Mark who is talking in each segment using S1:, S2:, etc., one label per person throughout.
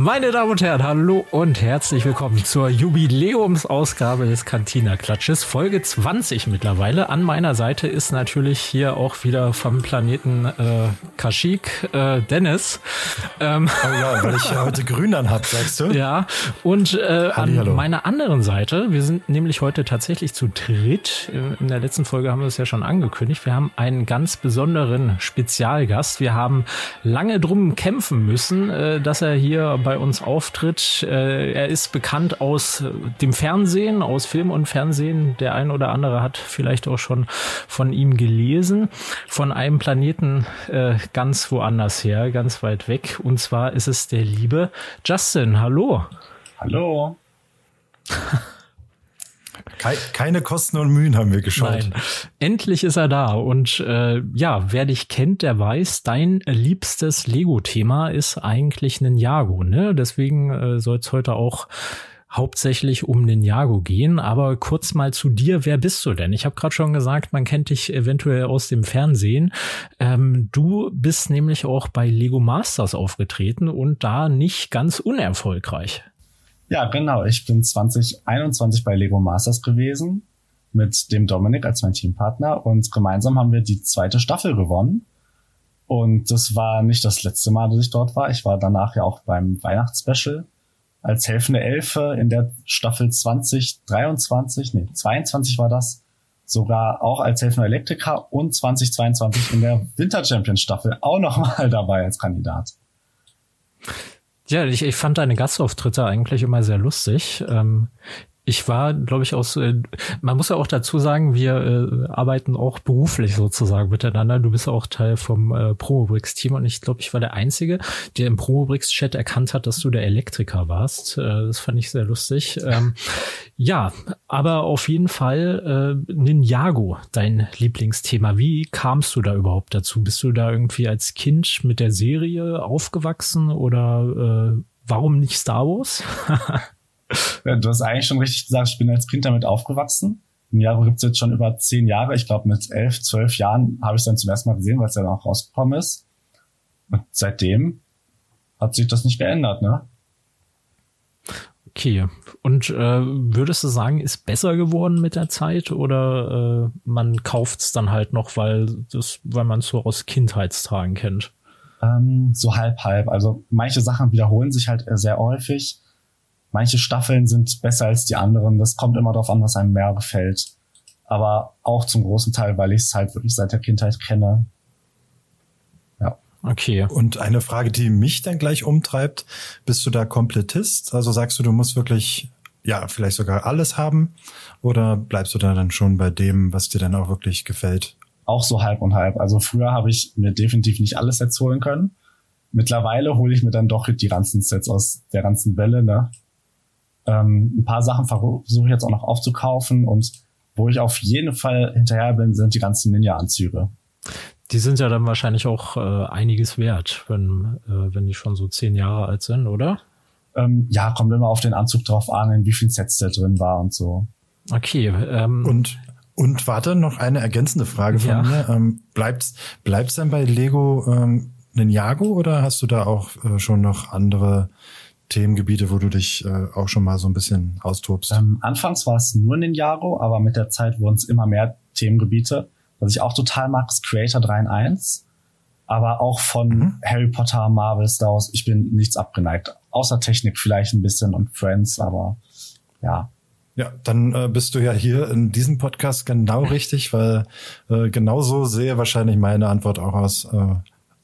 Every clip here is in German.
S1: Meine Damen und Herren, hallo und herzlich willkommen zur Jubiläumsausgabe des Cantina Klatsches, Folge 20 mittlerweile. An meiner Seite ist natürlich hier auch wieder vom Planeten äh, Kaschik äh, Dennis.
S2: Ähm, oh ja, weil ich ja heute grün dann hab, sagst du?
S1: Ja, und äh, an meiner anderen Seite, wir sind nämlich heute tatsächlich zu dritt. In der letzten Folge haben wir es ja schon angekündigt. Wir haben einen ganz besonderen Spezialgast. Wir haben lange drum kämpfen müssen, äh, dass er hier bei uns auftritt. Äh, er ist bekannt aus dem Fernsehen, aus Film und Fernsehen. Der ein oder andere hat vielleicht auch schon von ihm gelesen. Von einem Planeten äh, ganz woanders her, ganz weit weg. Und zwar ist es der liebe Justin. Hallo.
S3: Hallo.
S2: Keine Kosten und Mühen haben wir geschaut.
S1: Nein. Endlich ist er da. Und äh, ja, wer dich kennt, der weiß, dein liebstes Lego-Thema ist eigentlich Ninjago. Ne? Deswegen äh, soll es heute auch hauptsächlich um Ninjago gehen. Aber kurz mal zu dir, wer bist du denn? Ich habe gerade schon gesagt, man kennt dich eventuell aus dem Fernsehen. Ähm, du bist nämlich auch bei Lego Masters aufgetreten und da nicht ganz unerfolgreich.
S3: Ja, genau. Ich bin 2021 bei Lego Masters gewesen mit dem Dominik als mein Teampartner und gemeinsam haben wir die zweite Staffel gewonnen. Und das war nicht das letzte Mal, dass ich dort war. Ich war danach ja auch beim Weihnachtsspecial als helfende Elfe in der Staffel 2023, nee, 22 war das, sogar auch als helfender Elektriker und 2022 in der Winter Champions Staffel auch nochmal dabei als Kandidat.
S1: Ja, ich, ich fand deine Gastauftritte eigentlich immer sehr lustig. Ähm, ich war, glaube ich, aus, äh, man muss ja auch dazu sagen, wir äh, arbeiten auch beruflich sozusagen miteinander. Du bist auch Teil vom äh, Promobrix-Team und ich glaube, ich war der Einzige, der im Promobrix-Chat erkannt hat, dass du der Elektriker warst. Äh, das fand ich sehr lustig. Ähm, ja, aber auf jeden Fall äh, Ninjago, dein Lieblingsthema. Wie kamst du da überhaupt dazu? Bist du da irgendwie als Kind mit der Serie aufgewachsen oder äh, warum nicht Star Wars?
S3: du hast eigentlich schon richtig gesagt, ich bin als Kind damit aufgewachsen. Im Jahre gibt's jetzt schon über zehn Jahre. Ich glaube, mit elf, zwölf Jahren habe ich es dann zum ersten Mal gesehen, weil es ja dann auch rausgekommen ist. Und seitdem hat sich das nicht geändert, ne?
S1: Okay. Und äh, würdest du sagen, ist besser geworden mit der Zeit oder äh, man kauft's dann halt noch, weil das, weil man es so aus Kindheitstagen kennt?
S3: Ähm, so halb halb. Also manche Sachen wiederholen sich halt sehr häufig manche Staffeln sind besser als die anderen. Das kommt immer darauf an, was einem mehr gefällt. Aber auch zum großen Teil, weil ich es halt wirklich seit der Kindheit kenne.
S2: Ja. Okay. Und eine Frage, die mich dann gleich umtreibt, bist du da Komplettist? Also sagst du, du musst wirklich, ja, vielleicht sogar alles haben? Oder bleibst du da dann schon bei dem, was dir dann auch wirklich gefällt?
S3: Auch so halb und halb. Also früher habe ich mir definitiv nicht alles Sets holen können. Mittlerweile hole ich mir dann doch die ganzen Sets aus der ganzen Welle, ne? Ähm, ein paar Sachen versuche ich jetzt auch noch aufzukaufen und wo ich auf jeden Fall hinterher bin, sind die ganzen Ninja-Anzüge.
S1: Die sind ja dann wahrscheinlich auch äh, einiges wert, wenn, äh, wenn die schon so zehn Jahre alt sind, oder?
S3: Ähm, ja, kommt immer auf den Anzug drauf an, in wie viel Sets der drin war und so.
S1: Okay. Ähm,
S2: und und warte, noch eine ergänzende Frage von ja. mir. Ähm, bleibt's, bleibt's denn bei Lego ähm, Ninjago oder hast du da auch äh, schon noch andere Themengebiete, wo du dich äh, auch schon mal so ein bisschen austobst?
S3: Ähm, anfangs war es nur Ninjago, aber mit der Zeit wurden es immer mehr Themengebiete. Was ich auch total mag, ist Creator 3 in 1. Aber auch von mhm. Harry Potter, Marvel, Star Wars, ich bin nichts abgeneigt. Außer Technik vielleicht ein bisschen und Friends, aber ja.
S2: Ja, dann äh, bist du ja hier in diesem Podcast genau richtig, weil äh, genauso sehe wahrscheinlich meine Antwort auch aus. Äh,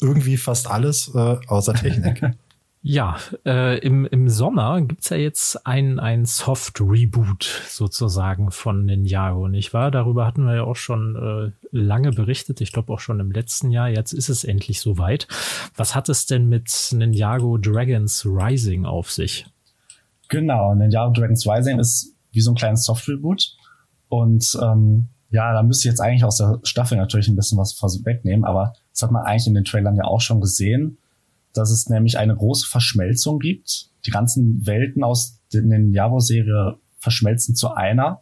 S2: irgendwie fast alles äh, außer Technik.
S1: Ja, äh, im, im Sommer gibt's ja jetzt ein, ein Soft-Reboot sozusagen von Ninjago, nicht wahr? Darüber hatten wir ja auch schon äh, lange berichtet, ich glaube auch schon im letzten Jahr. Jetzt ist es endlich soweit. Was hat es denn mit Ninjago Dragons Rising auf sich?
S3: Genau, Ninjago Dragons Rising ist wie so ein kleines Soft-Reboot. Und ähm, ja, da müsste ich jetzt eigentlich aus der Staffel natürlich ein bisschen was wegnehmen, aber das hat man eigentlich in den Trailern ja auch schon gesehen dass es nämlich eine große Verschmelzung gibt. Die ganzen Welten aus den Javo-Serie verschmelzen zu einer.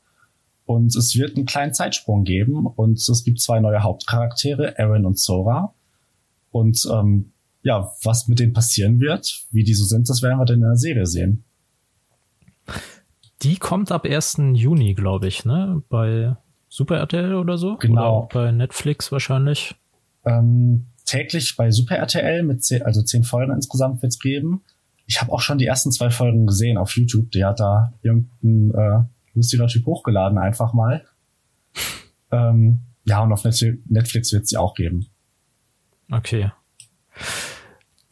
S3: Und es wird einen kleinen Zeitsprung geben. Und es gibt zwei neue Hauptcharaktere, Aaron und Sora. Und ähm, ja, was mit denen passieren wird, wie die so sind, das werden wir dann in der Serie sehen.
S1: Die kommt ab 1. Juni, glaube ich, ne? Bei Super RTL oder so?
S3: Genau.
S1: Oder bei Netflix wahrscheinlich.
S3: Ähm, täglich bei Super RTL mit zehn, also zehn Folgen insgesamt wird's geben. Ich habe auch schon die ersten zwei Folgen gesehen auf YouTube. Die hat da irgendein äh, lustiger Typ hochgeladen, einfach mal. ähm, ja, und auf Netflix wird sie auch geben.
S1: Okay.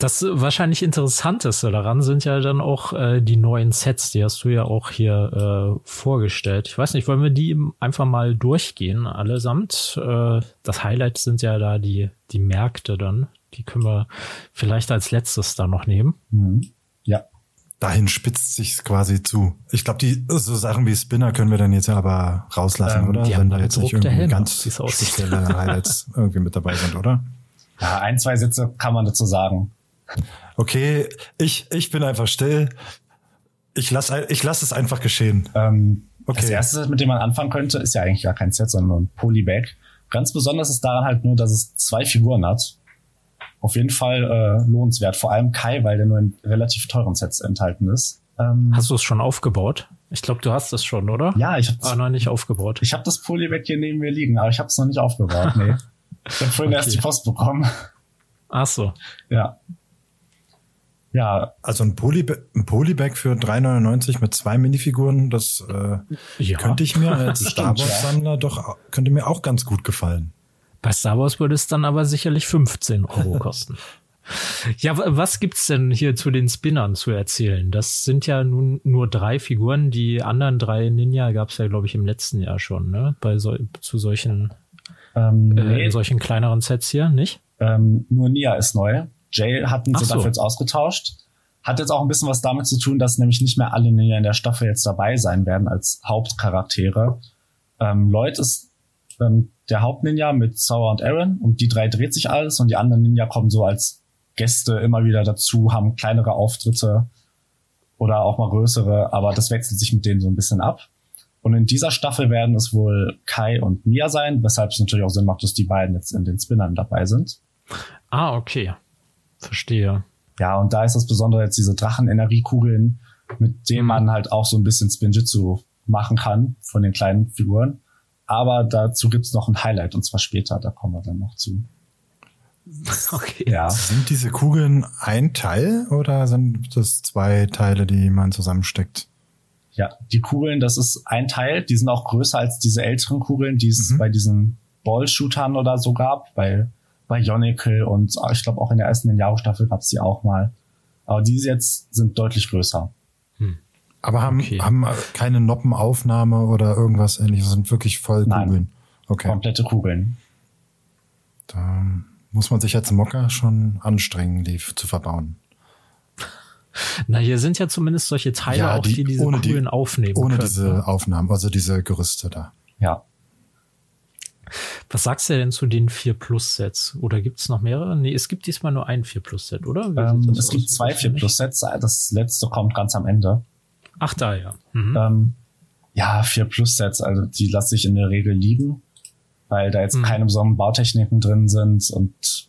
S1: Das wahrscheinlich Interessanteste daran sind ja dann auch äh, die neuen Sets, die hast du ja auch hier äh, vorgestellt. Ich weiß nicht, wollen wir die einfach mal durchgehen allesamt? Äh, das Highlight sind ja da die, die Märkte dann. Die können wir vielleicht als letztes da noch nehmen.
S3: Mhm. Ja.
S2: Dahin spitzt sich's quasi zu. Ich glaube, die so Sachen wie Spinner können wir dann jetzt ja aber rauslassen, ähm, oder?
S1: Wenn da jetzt nicht irgendwie Helme,
S2: ganz spezielle Highlights irgendwie mit dabei sind, oder?
S3: Ja, ein, zwei Sätze kann man dazu sagen.
S2: Okay, ich, ich bin einfach still. Ich lasse ich lass es einfach geschehen.
S3: Ähm, okay. Das erste, mit dem man anfangen könnte, ist ja eigentlich gar kein Set, sondern ein Polybag. Ganz besonders ist daran halt nur, dass es zwei Figuren hat. Auf jeden Fall äh, lohnenswert. Vor allem Kai, weil der nur in relativ teuren Sets enthalten ist.
S1: Ähm, hast du es schon aufgebaut? Ich glaube, du hast es schon, oder?
S3: Ja, ich habe
S1: es noch nicht aufgebaut.
S3: Ich habe das Polybag hier neben mir liegen, aber ich habe es noch nicht aufgebaut. Nee. ich habe vorhin okay. erst die Post bekommen.
S1: Ach so.
S3: Ja.
S2: Ja. Also ein, Polyba ein Polybag für 3,99 mit zwei Minifiguren, das äh, ja. könnte ich mir als Star Wars Sammler doch, könnte mir auch ganz gut gefallen.
S1: Bei Star Wars würde es dann aber sicherlich 15 Euro kosten. ja, was gibt's denn hier zu den Spinnern zu erzählen? Das sind ja nun nur drei Figuren. Die anderen drei Ninja gab's ja, glaube ich, im letzten Jahr schon, ne? Bei so, zu solchen, ähm, äh, nee. solchen kleineren Sets hier, nicht?
S3: Ähm, nur Nia ist neu. Jay hatten sie so. dafür jetzt ausgetauscht. Hat jetzt auch ein bisschen was damit zu tun, dass nämlich nicht mehr alle Ninja in der Staffel jetzt dabei sein werden als Hauptcharaktere. Ähm, Lloyd ist ähm, der Hauptninja mit Sauer und Aaron und die drei dreht sich alles und die anderen Ninja kommen so als Gäste immer wieder dazu, haben kleinere Auftritte oder auch mal größere, aber das wechselt sich mit denen so ein bisschen ab. Und in dieser Staffel werden es wohl Kai und Mia sein, weshalb es natürlich auch Sinn macht, dass die beiden jetzt in den Spinnern dabei sind.
S1: Ah, okay. Verstehe.
S3: Ja, und da ist das Besondere jetzt diese Drachenenergiekugeln, mit denen man halt auch so ein bisschen Spinjitzu machen kann von den kleinen Figuren. Aber dazu gibt's noch ein Highlight und zwar später, da kommen wir dann noch zu.
S2: Okay. Ja. Sind diese Kugeln ein Teil oder sind das zwei Teile, die man zusammensteckt?
S3: Ja, die Kugeln, das ist ein Teil. Die sind auch größer als diese älteren Kugeln, die es mhm. bei diesen Ballshootern oder so gab. Bei Bionicle und ah, ich glaube auch in der ersten Ninjago-Staffel gab es die auch mal. Aber diese jetzt sind deutlich größer.
S2: Hm. Aber haben, okay. haben keine Noppenaufnahme oder irgendwas ähnliches, sind wirklich voll Nein. Kugeln.
S3: Okay. Komplette Kugeln.
S2: Da muss man sich als Mocker schon anstrengen, die zu verbauen.
S1: Na, hier sind ja zumindest solche Teile ja, auch, die, die diese Kugeln
S2: die,
S1: aufnehmen
S2: Ohne können, diese ne? Aufnahmen, also diese Gerüste da.
S3: Ja.
S1: Was sagst du denn zu den 4 Plus Sets? Oder gibt es noch mehrere? Nee, es gibt diesmal nur ein 4 Plus Set, oder?
S3: Ähm, es aus? gibt zwei 4 Plus Sets. Das letzte kommt ganz am Ende.
S1: Ach, da, ja.
S3: Mhm. Ähm, ja, 4 Plus Sets, also die lasse ich in der Regel liegen, weil da jetzt mhm. keine besonderen Bautechniken drin sind und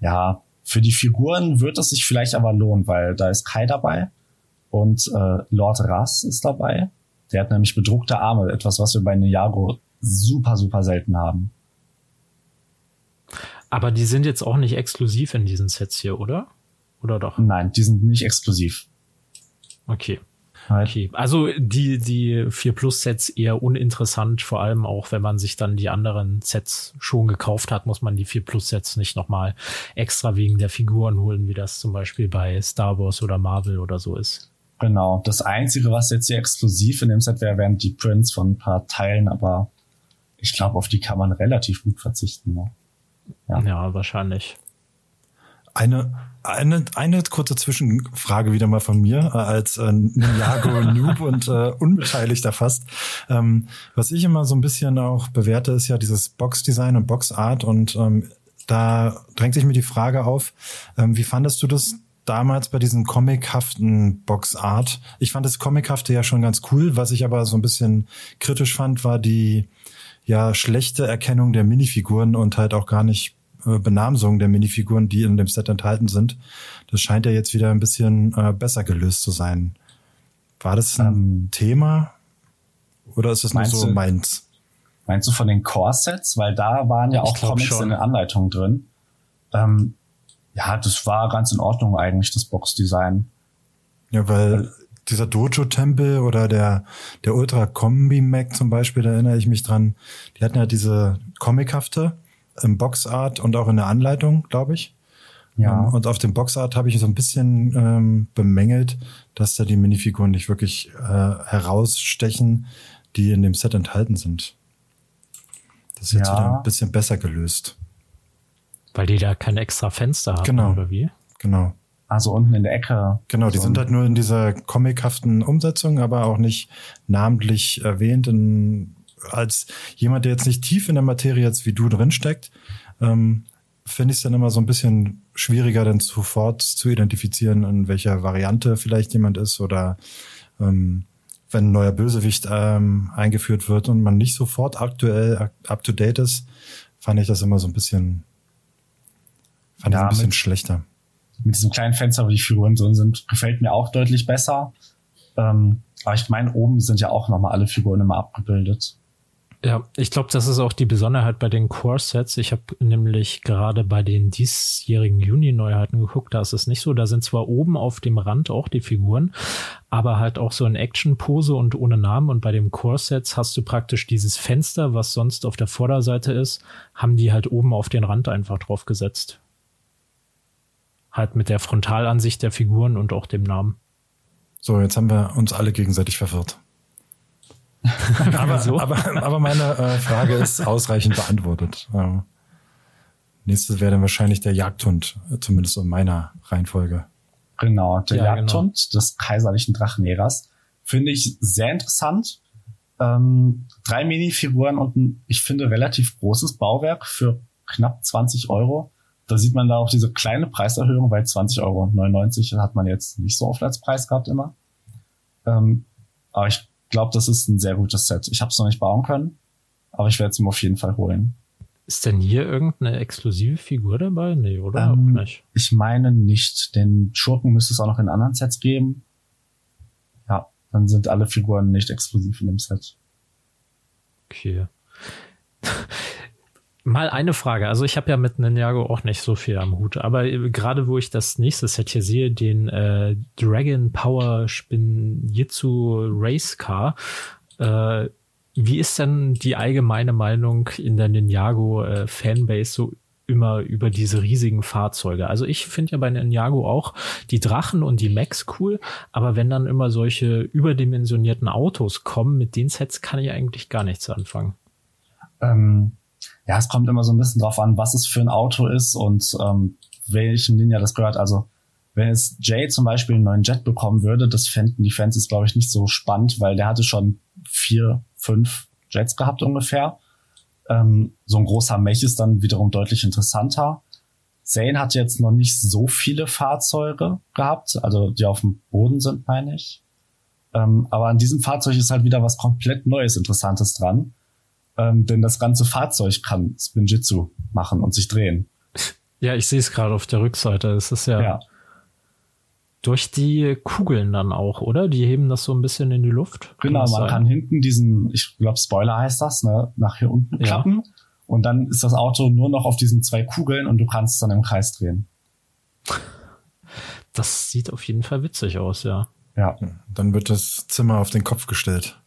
S3: ja, für die Figuren wird es sich vielleicht aber lohnen, weil da ist Kai dabei und äh, Lord Rass ist dabei. Der hat nämlich bedruckte Arme, etwas, was wir bei Ninjago super, super selten haben.
S1: Aber die sind jetzt auch nicht exklusiv in diesen Sets hier, oder? Oder doch?
S3: Nein, die sind nicht exklusiv.
S1: Okay. Okay. Also die, die 4 Plus Sets eher uninteressant, vor allem auch, wenn man sich dann die anderen Sets schon gekauft hat, muss man die 4 Plus Sets nicht nochmal extra wegen der Figuren holen, wie das zum Beispiel bei Star Wars oder Marvel oder so ist.
S3: Genau. Das Einzige, was jetzt hier exklusiv in dem Set wäre, wären die Prints von ein paar Teilen, aber ich glaube, auf die kann man relativ gut verzichten. Ne?
S1: Ja. ja, wahrscheinlich.
S2: Eine, eine, eine kurze Zwischenfrage wieder mal von mir äh, als äh, Ninjago-Noob und äh, Unbeteiligter fast. Ähm, was ich immer so ein bisschen auch bewerte, ist ja dieses Box-Design und Box-Art und ähm, da drängt sich mir die Frage auf, ähm, wie fandest du das damals bei diesen comichaften Box-Art? Ich fand das Comichafte ja schon ganz cool, was ich aber so ein bisschen kritisch fand, war die ja schlechte Erkennung der Minifiguren und halt auch gar nicht äh, Benamsung der Minifiguren, die in dem Set enthalten sind, das scheint ja jetzt wieder ein bisschen äh, besser gelöst zu sein. War das ein ähm, Thema oder ist es nur so du, meins?
S3: Meinst du von den Core-Sets? Weil da waren ja auch Comics schon. in den Anleitungen drin. Ähm, ja, das war ganz in Ordnung eigentlich, das Box-Design.
S2: Ja, weil dieser Dojo-Tempel oder der, der Ultra Kombi Mac zum Beispiel, da erinnere ich mich dran, die hatten ja diese comichafte im Boxart und auch in der Anleitung, glaube ich. Ja. Ähm, und auf dem Boxart habe ich so ein bisschen ähm, bemängelt, dass da die Minifiguren nicht wirklich äh, herausstechen, die in dem Set enthalten sind. Das ist jetzt ja. wieder ein bisschen besser gelöst.
S1: Weil die da kein extra Fenster haben,
S2: genau.
S1: oder wie?
S2: Genau.
S3: Also unten in der Ecke.
S2: Genau, die so sind halt nur in dieser comichaften Umsetzung, aber auch nicht namentlich erwähnt. In, als jemand, der jetzt nicht tief in der Materie jetzt wie du drinsteckt, ähm, finde ich es dann immer so ein bisschen schwieriger, dann sofort zu identifizieren, in welcher Variante vielleicht jemand ist oder ähm, wenn ein neuer Bösewicht ähm, eingeführt wird und man nicht sofort aktuell up to date ist, fand ich das immer so ein bisschen, fand ja, ich ein bisschen mit, schlechter
S3: mit diesem kleinen Fenster, wo die Figuren drin sind, gefällt mir auch deutlich besser. Ähm, aber ich meine, oben sind ja auch nochmal alle Figuren immer abgebildet.
S1: Ja, ich glaube, das ist auch die Besonderheit bei den Core-Sets. Ich habe nämlich gerade bei den diesjährigen Juni-Neuheiten geguckt, da ist es nicht so. Da sind zwar oben auf dem Rand auch die Figuren, aber halt auch so in Action-Pose und ohne Namen. Und bei den Core-Sets hast du praktisch dieses Fenster, was sonst auf der Vorderseite ist, haben die halt oben auf den Rand einfach drauf gesetzt. Halt mit der Frontalansicht der Figuren und auch dem Namen.
S2: So, jetzt haben wir uns alle gegenseitig verwirrt. aber, so? aber, aber meine äh, Frage ist ausreichend beantwortet. Äh, nächstes wäre dann wahrscheinlich der Jagdhund, zumindest in meiner Reihenfolge.
S3: Genau, der ja, Jagdhund genau. des kaiserlichen Drachenjägers. Finde ich sehr interessant. Ähm, drei Minifiguren und ein, ich finde, relativ großes Bauwerk für knapp 20 Euro da sieht man da auch diese kleine Preiserhöhung, weil 20,99 Euro hat man jetzt nicht so oft als Preis gehabt immer. Ähm, aber ich glaube, das ist ein sehr gutes Set. Ich habe es noch nicht bauen können, aber ich werde es mir auf jeden Fall holen.
S1: Ist denn hier irgendeine exklusive Figur dabei? Nee, oder? Ähm,
S3: nicht? Ich meine nicht. Den Schurken müsste es auch noch in anderen Sets geben. Ja, dann sind alle Figuren nicht exklusiv in dem Set.
S1: Okay. Mal eine Frage. Also ich habe ja mit Ninjago auch nicht so viel am Hut, aber gerade wo ich das nächste Set hier sehe, den äh, Dragon Power Spin Jitsu Race Car, äh, wie ist denn die allgemeine Meinung in der Ninjago äh, Fanbase so immer über diese riesigen Fahrzeuge. Also ich finde ja bei Ninjago auch die Drachen und die Max cool, aber wenn dann immer solche überdimensionierten Autos kommen, mit den Sets kann ich eigentlich gar nichts anfangen.
S3: Ähm, ja, es kommt immer so ein bisschen drauf an, was es für ein Auto ist und ähm, welchem Ninja das gehört. Also wenn jetzt Jay zum Beispiel einen neuen Jet bekommen würde, das fänden die Fans jetzt, glaube ich, nicht so spannend, weil der hatte schon vier, fünf Jets gehabt ungefähr. Ähm, so ein großer Mech ist dann wiederum deutlich interessanter. Zane hat jetzt noch nicht so viele Fahrzeuge gehabt, also die auf dem Boden sind, meine ich. Ähm, aber an diesem Fahrzeug ist halt wieder was komplett Neues, Interessantes dran. Ähm, denn das ganze Fahrzeug kann Spinjitzu machen und sich drehen.
S1: Ja, ich sehe es gerade auf der Rückseite. Es ist ja, ja, durch die Kugeln dann auch, oder? Die heben das so ein bisschen in die Luft.
S3: Genau, man sein? kann hinten diesen, ich glaube Spoiler heißt das, ne, nach hier unten klappen. Ja. Und dann ist das Auto nur noch auf diesen zwei Kugeln und du kannst es dann im Kreis drehen.
S1: Das sieht auf jeden Fall witzig aus, ja.
S2: Ja. Dann wird das Zimmer auf den Kopf gestellt.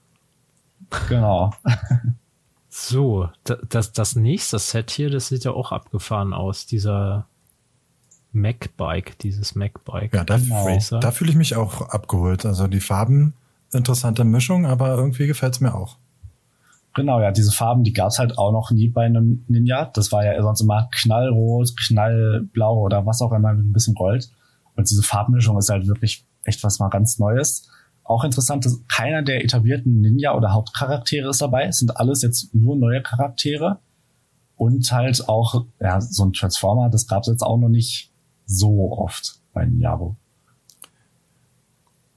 S3: Genau.
S1: So, das, das nächste Set hier, das sieht ja auch abgefahren aus, dieser Mac-Bike, dieses Mac-Bike.
S2: Ja, da, da fühle ich mich auch abgeholt. Also die Farben, interessante Mischung, aber irgendwie gefällt es mir auch.
S3: Genau, ja, diese Farben, die gab es halt auch noch nie bei einem Ninja. Das war ja sonst immer knallrot, knallblau oder was auch immer mit ein bisschen Gold. Und diese Farbmischung ist halt wirklich echt was mal ganz Neues. Auch interessant, dass keiner der etablierten Ninja oder Hauptcharaktere ist dabei. Es sind alles jetzt nur neue Charaktere. Und halt auch, ja, so ein Transformer, das gab es jetzt auch noch nicht so oft bei Ninjago.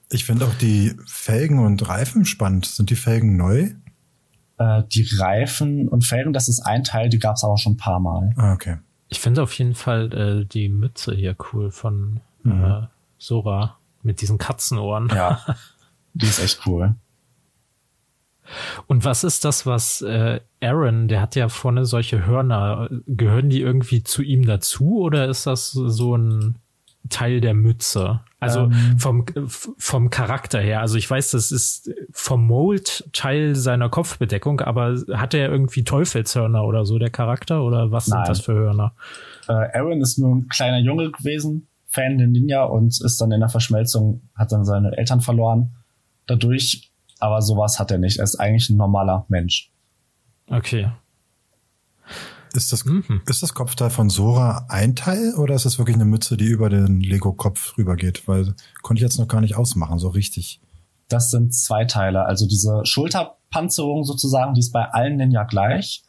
S2: Ich finde auch die Felgen und Reifen spannend. Sind die Felgen neu?
S3: Äh, die Reifen und Felgen, das ist ein Teil, die gab es aber schon ein paar Mal.
S2: Ah, okay.
S1: Ich finde auf jeden Fall äh, die Mütze hier cool von mhm. äh, Sora mit diesen Katzenohren.
S3: Ja, die ist echt cool.
S1: Und was ist das, was äh, Aaron, der hat ja vorne solche Hörner, gehören die irgendwie zu ihm dazu oder ist das so ein Teil der Mütze? Also ähm. vom, vom Charakter her. Also ich weiß, das ist vom Mold Teil seiner Kopfbedeckung, aber hat er irgendwie Teufelshörner oder so, der Charakter? Oder was Nein. sind das für Hörner?
S3: Äh, Aaron ist nur ein kleiner Junge gewesen, Fan der Ninja und ist dann in der Verschmelzung, hat dann seine Eltern verloren dadurch. Aber sowas hat er nicht. Er ist eigentlich ein normaler Mensch.
S1: Okay.
S2: Ist das, mhm. ist das Kopfteil von Sora ein Teil oder ist das wirklich eine Mütze, die über den Lego-Kopf rübergeht? Weil konnte ich jetzt noch gar nicht ausmachen, so richtig.
S3: Das sind zwei Teile. Also diese Schulterpanzerung sozusagen, die ist bei allen Ninja gleich.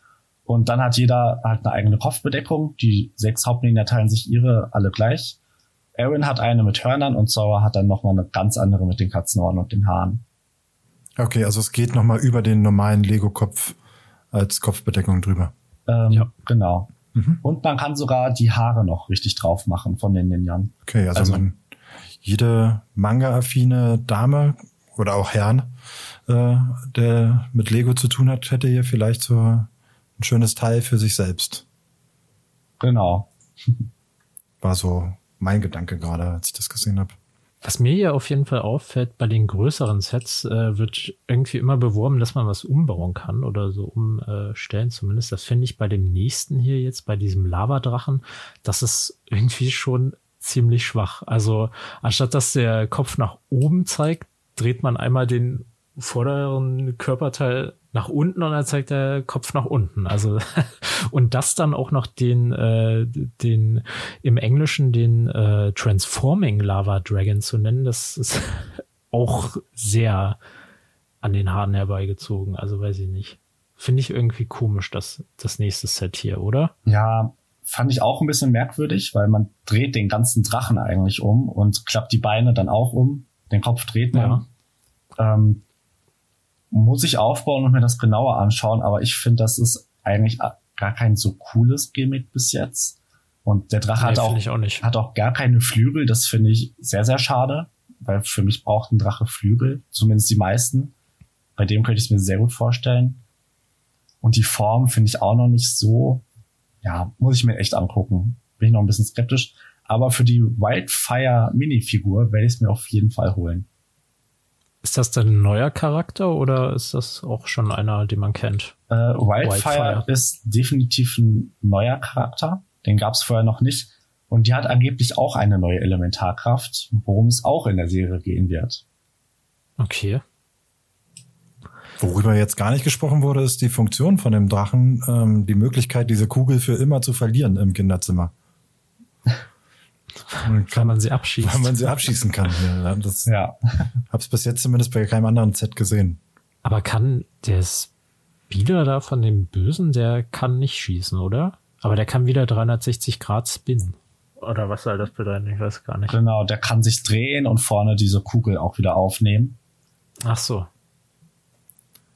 S3: Und dann hat jeder halt eine eigene Kopfbedeckung. Die sechs Hauptninja teilen sich ihre alle gleich. Aaron hat eine mit Hörnern und Sora hat dann nochmal eine ganz andere mit den Katzenohren und den Haaren.
S2: Okay, also es geht nochmal über den normalen Lego-Kopf als Kopfbedeckung drüber.
S3: Ähm, ja. Genau. Mhm. Und man kann sogar die Haare noch richtig drauf machen von den Ninjan.
S2: Okay, also, also man, jede Manga-affine Dame oder auch Herrn, äh, der mit Lego zu tun hat, hätte hier vielleicht so ein schönes Teil für sich selbst.
S3: Genau.
S2: War so mein Gedanke gerade, als ich das gesehen habe.
S1: Was mir ja auf jeden Fall auffällt, bei den größeren Sets äh, wird irgendwie immer beworben, dass man was umbauen kann oder so umstellen zumindest. Das finde ich bei dem nächsten hier jetzt, bei diesem Lavadrachen, das ist irgendwie schon ziemlich schwach. Also anstatt dass der Kopf nach oben zeigt, dreht man einmal den vorderen Körperteil nach unten und dann zeigt der Kopf nach unten. Also und das dann auch noch den äh, den im Englischen den äh, Transforming Lava Dragon zu nennen, das ist auch sehr an den Haaren herbeigezogen. Also weiß ich nicht. Finde ich irgendwie komisch, das das nächste Set hier, oder?
S3: Ja, fand ich auch ein bisschen merkwürdig, weil man dreht den ganzen Drachen eigentlich um und klappt die Beine dann auch um. Den Kopf dreht man. Ja. Ähm, muss ich aufbauen und mir das genauer anschauen, aber ich finde, das ist eigentlich gar kein so cooles Gimmick bis jetzt. Und der Drache nee, hat, auch, auch hat auch gar keine Flügel. Das finde ich sehr, sehr schade, weil für mich braucht ein Drache Flügel, zumindest die meisten. Bei dem könnte ich es mir sehr gut vorstellen. Und die Form finde ich auch noch nicht so, ja, muss ich mir echt angucken. Bin ich noch ein bisschen skeptisch. Aber für die Wildfire Minifigur werde ich es mir auf jeden Fall holen.
S1: Ist das denn ein neuer Charakter oder ist das auch schon einer, den man kennt?
S3: Äh, Wildfire, Wildfire, ist definitiv ein neuer Charakter. Den gab es vorher noch nicht. Und die hat angeblich auch eine neue Elementarkraft, worum es auch in der Serie gehen wird.
S1: Okay.
S2: Worüber jetzt gar nicht gesprochen wurde, ist die Funktion von dem Drachen, ähm, die Möglichkeit, diese Kugel für immer zu verlieren im Kinderzimmer.
S1: Kann man sie abschießen.
S2: Weil man sie abschießen kann. Ja, das ja. Hab's bis jetzt zumindest bei keinem anderen Set gesehen.
S1: Aber kann der Spieler da von dem Bösen, der kann nicht schießen, oder? Aber der kann wieder 360 Grad spinnen. Oder was soll das bedeuten? Ich weiß gar nicht.
S3: Genau, der kann sich drehen und vorne diese Kugel auch wieder aufnehmen.
S1: Ach so.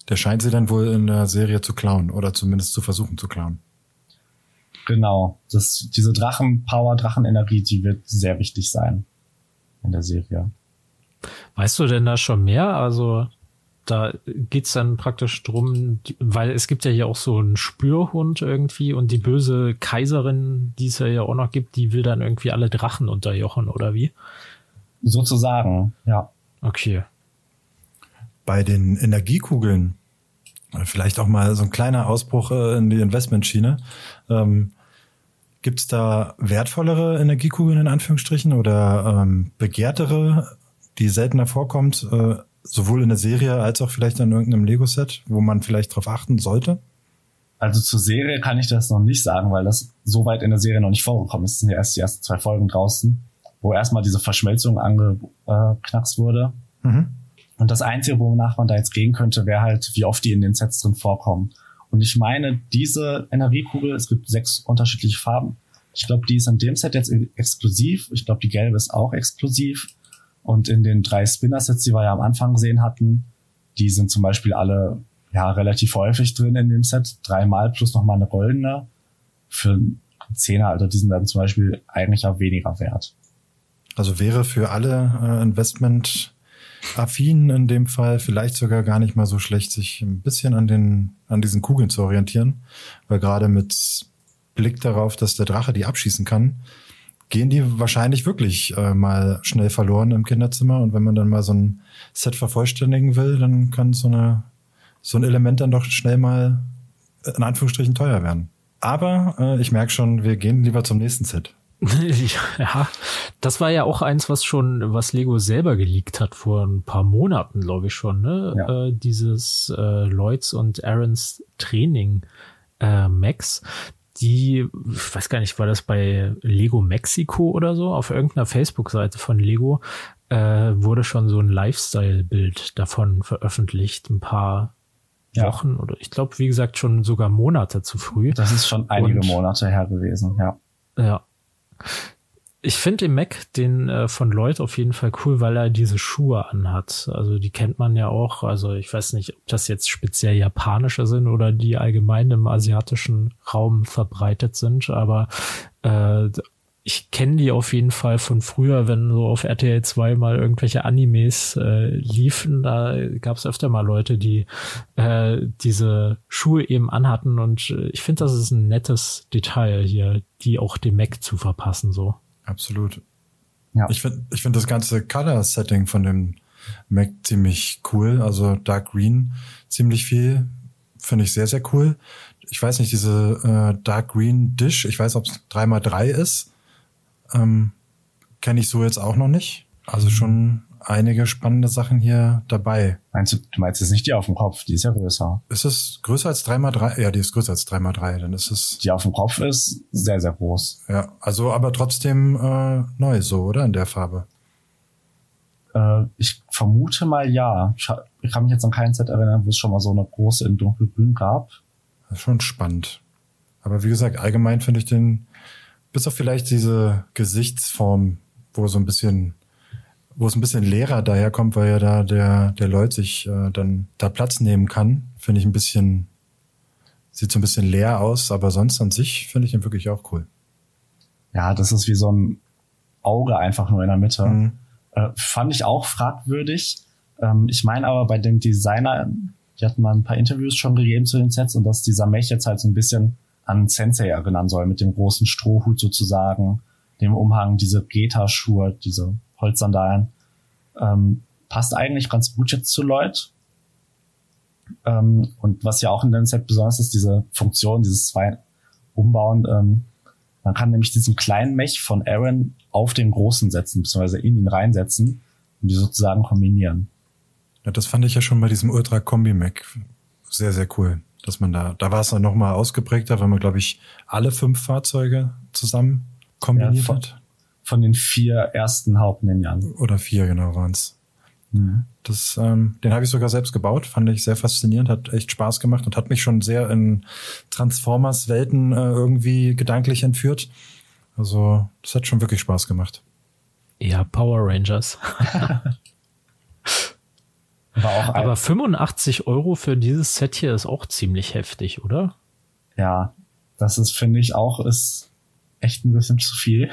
S2: Der scheint sie dann wohl in der Serie zu klauen oder zumindest zu versuchen zu klauen.
S3: Genau. Das, diese Drachen-Power, Drachenenergie, die wird sehr wichtig sein in der Serie.
S1: Weißt du denn da schon mehr? Also da geht's dann praktisch drum, weil es gibt ja hier auch so einen Spürhund irgendwie und die böse Kaiserin, die es ja auch noch gibt, die will dann irgendwie alle Drachen unterjochen, oder wie?
S3: Sozusagen, ja.
S1: Okay.
S2: Bei den Energiekugeln Vielleicht auch mal so ein kleiner Ausbruch äh, in die Investmentschiene. Ähm, Gibt es da wertvollere Energiekugeln in Anführungsstrichen oder ähm, begehrtere, die seltener vorkommt, äh, sowohl in der Serie als auch vielleicht in irgendeinem Lego-Set, wo man vielleicht drauf achten sollte?
S3: Also zur Serie kann ich das noch nicht sagen, weil das so weit in der Serie noch nicht vorgekommen ist. Es sind ja erst die ersten zwei Folgen draußen, wo erstmal diese Verschmelzung angeknackst wurde. Mhm. Und das Einzige, wonach man da jetzt gehen könnte, wäre halt, wie oft die in den Sets drin vorkommen. Und ich meine, diese Energiekugel, es gibt sechs unterschiedliche Farben. Ich glaube, die ist in dem Set jetzt exklusiv. Ich glaube, die gelbe ist auch exklusiv. Und in den drei Spinner-Sets, die wir ja am Anfang gesehen hatten, die sind zum Beispiel alle ja relativ häufig drin in dem Set. Dreimal plus nochmal eine goldene. Für Zehner, also die sind dann zum Beispiel eigentlich auch weniger wert.
S2: Also wäre für alle äh, Investment affin in dem Fall vielleicht sogar gar nicht mal so schlecht, sich ein bisschen an den, an diesen Kugeln zu orientieren, weil gerade mit Blick darauf, dass der Drache die abschießen kann, gehen die wahrscheinlich wirklich äh, mal schnell verloren im Kinderzimmer. Und wenn man dann mal so ein Set vervollständigen will, dann kann so eine, so ein Element dann doch schnell mal in Anführungsstrichen teuer werden. Aber äh, ich merke schon, wir gehen lieber zum nächsten Set.
S1: ja, das war ja auch eins, was schon, was Lego selber geleakt hat vor ein paar Monaten, glaube ich schon, ne? Ja. Äh, dieses äh, Lloyds und Aarons Training äh, Max. Die, ich weiß gar nicht, war das bei Lego Mexiko oder so? Auf irgendeiner Facebook-Seite von Lego äh, wurde schon so ein Lifestyle-Bild davon veröffentlicht, ein paar ja. Wochen oder ich glaube, wie gesagt, schon sogar Monate zu früh.
S3: Das ist schon einige und, Monate her gewesen, ja.
S1: Ja. Ich finde den Mac, den äh, von Lloyd auf jeden Fall cool, weil er diese Schuhe anhat. Also die kennt man ja auch. Also ich weiß nicht, ob das jetzt speziell japanische sind oder die allgemein im asiatischen Raum verbreitet sind, aber äh, ich kenne die auf jeden Fall von früher, wenn so auf RTL 2 mal irgendwelche Animes äh, liefen. Da gab es öfter mal Leute, die äh, diese Schuhe eben anhatten. Und äh, ich finde, das ist ein nettes Detail hier, die auch dem Mac zu verpassen. so.
S2: Absolut. Ja. Ich finde ich finde das ganze Color-Setting von dem Mac ziemlich cool. Also Dark Green ziemlich viel. Finde ich sehr, sehr cool. Ich weiß nicht, diese äh, Dark Green Dish, ich weiß, ob es 3x3 ist ähm, Kenne ich so jetzt auch noch nicht. Also schon einige spannende Sachen hier dabei.
S3: Meinst du, du meinst jetzt nicht die auf dem Kopf, die ist ja größer.
S2: Ist es größer als 3x3? Ja, die ist größer als 3x3, dann ist es.
S3: Die auf dem Kopf ist sehr, sehr groß.
S2: Ja, also aber trotzdem äh, neu so, oder? In der Farbe.
S3: Äh, ich vermute mal ja. Ich, ich kann mich jetzt an keinen Set erinnern, wo es schon mal so eine große in dunkelgrün gab.
S2: Das ist schon spannend. Aber wie gesagt, allgemein finde ich den bis auf vielleicht diese Gesichtsform, wo so ein bisschen, wo es ein bisschen leerer daherkommt, weil ja da der, der Leut sich äh, dann da Platz nehmen kann, finde ich ein bisschen, sieht so ein bisschen leer aus, aber sonst an sich finde ich ihn wirklich auch cool.
S3: Ja, das ist wie so ein Auge einfach nur in der Mitte. Mhm. Äh, fand ich auch fragwürdig. Ähm, ich meine aber bei dem Designer, die hatten mal ein paar Interviews schon gegeben zu den Sets und dass dieser Mech jetzt halt so ein bisschen an Sensei erinnern soll, mit dem großen Strohhut sozusagen, dem Umhang, diese Geta-Schuhe, diese Holzsandalen. Ähm, passt eigentlich ganz gut jetzt zu Lloyd. Ähm, und was ja auch in dem Set besonders ist, diese Funktion, dieses zwei Umbauen. Ähm, man kann nämlich diesen kleinen Mech von Aaron auf den großen setzen, beziehungsweise in ihn reinsetzen und die sozusagen kombinieren.
S2: Ja, das fand ich ja schon bei diesem Ultra Kombi Mac sehr, sehr cool dass man da, da war es dann nochmal ausgeprägter, weil man, glaube ich, alle fünf Fahrzeuge zusammen kombiniert ja,
S3: von,
S2: hat.
S3: Von den vier ersten Haupt-Ninjan.
S2: Oder vier, genau, waren's. Mhm. Das, ähm, den habe ich sogar selbst gebaut, fand ich sehr faszinierend, hat echt Spaß gemacht und hat mich schon sehr in Transformers-Welten äh, irgendwie gedanklich entführt. Also, das hat schon wirklich Spaß gemacht.
S1: Ja, Power Rangers. Aber 85 Euro für dieses Set hier ist auch ziemlich heftig, oder?
S3: Ja, das ist, finde ich, auch ist echt ein bisschen zu viel.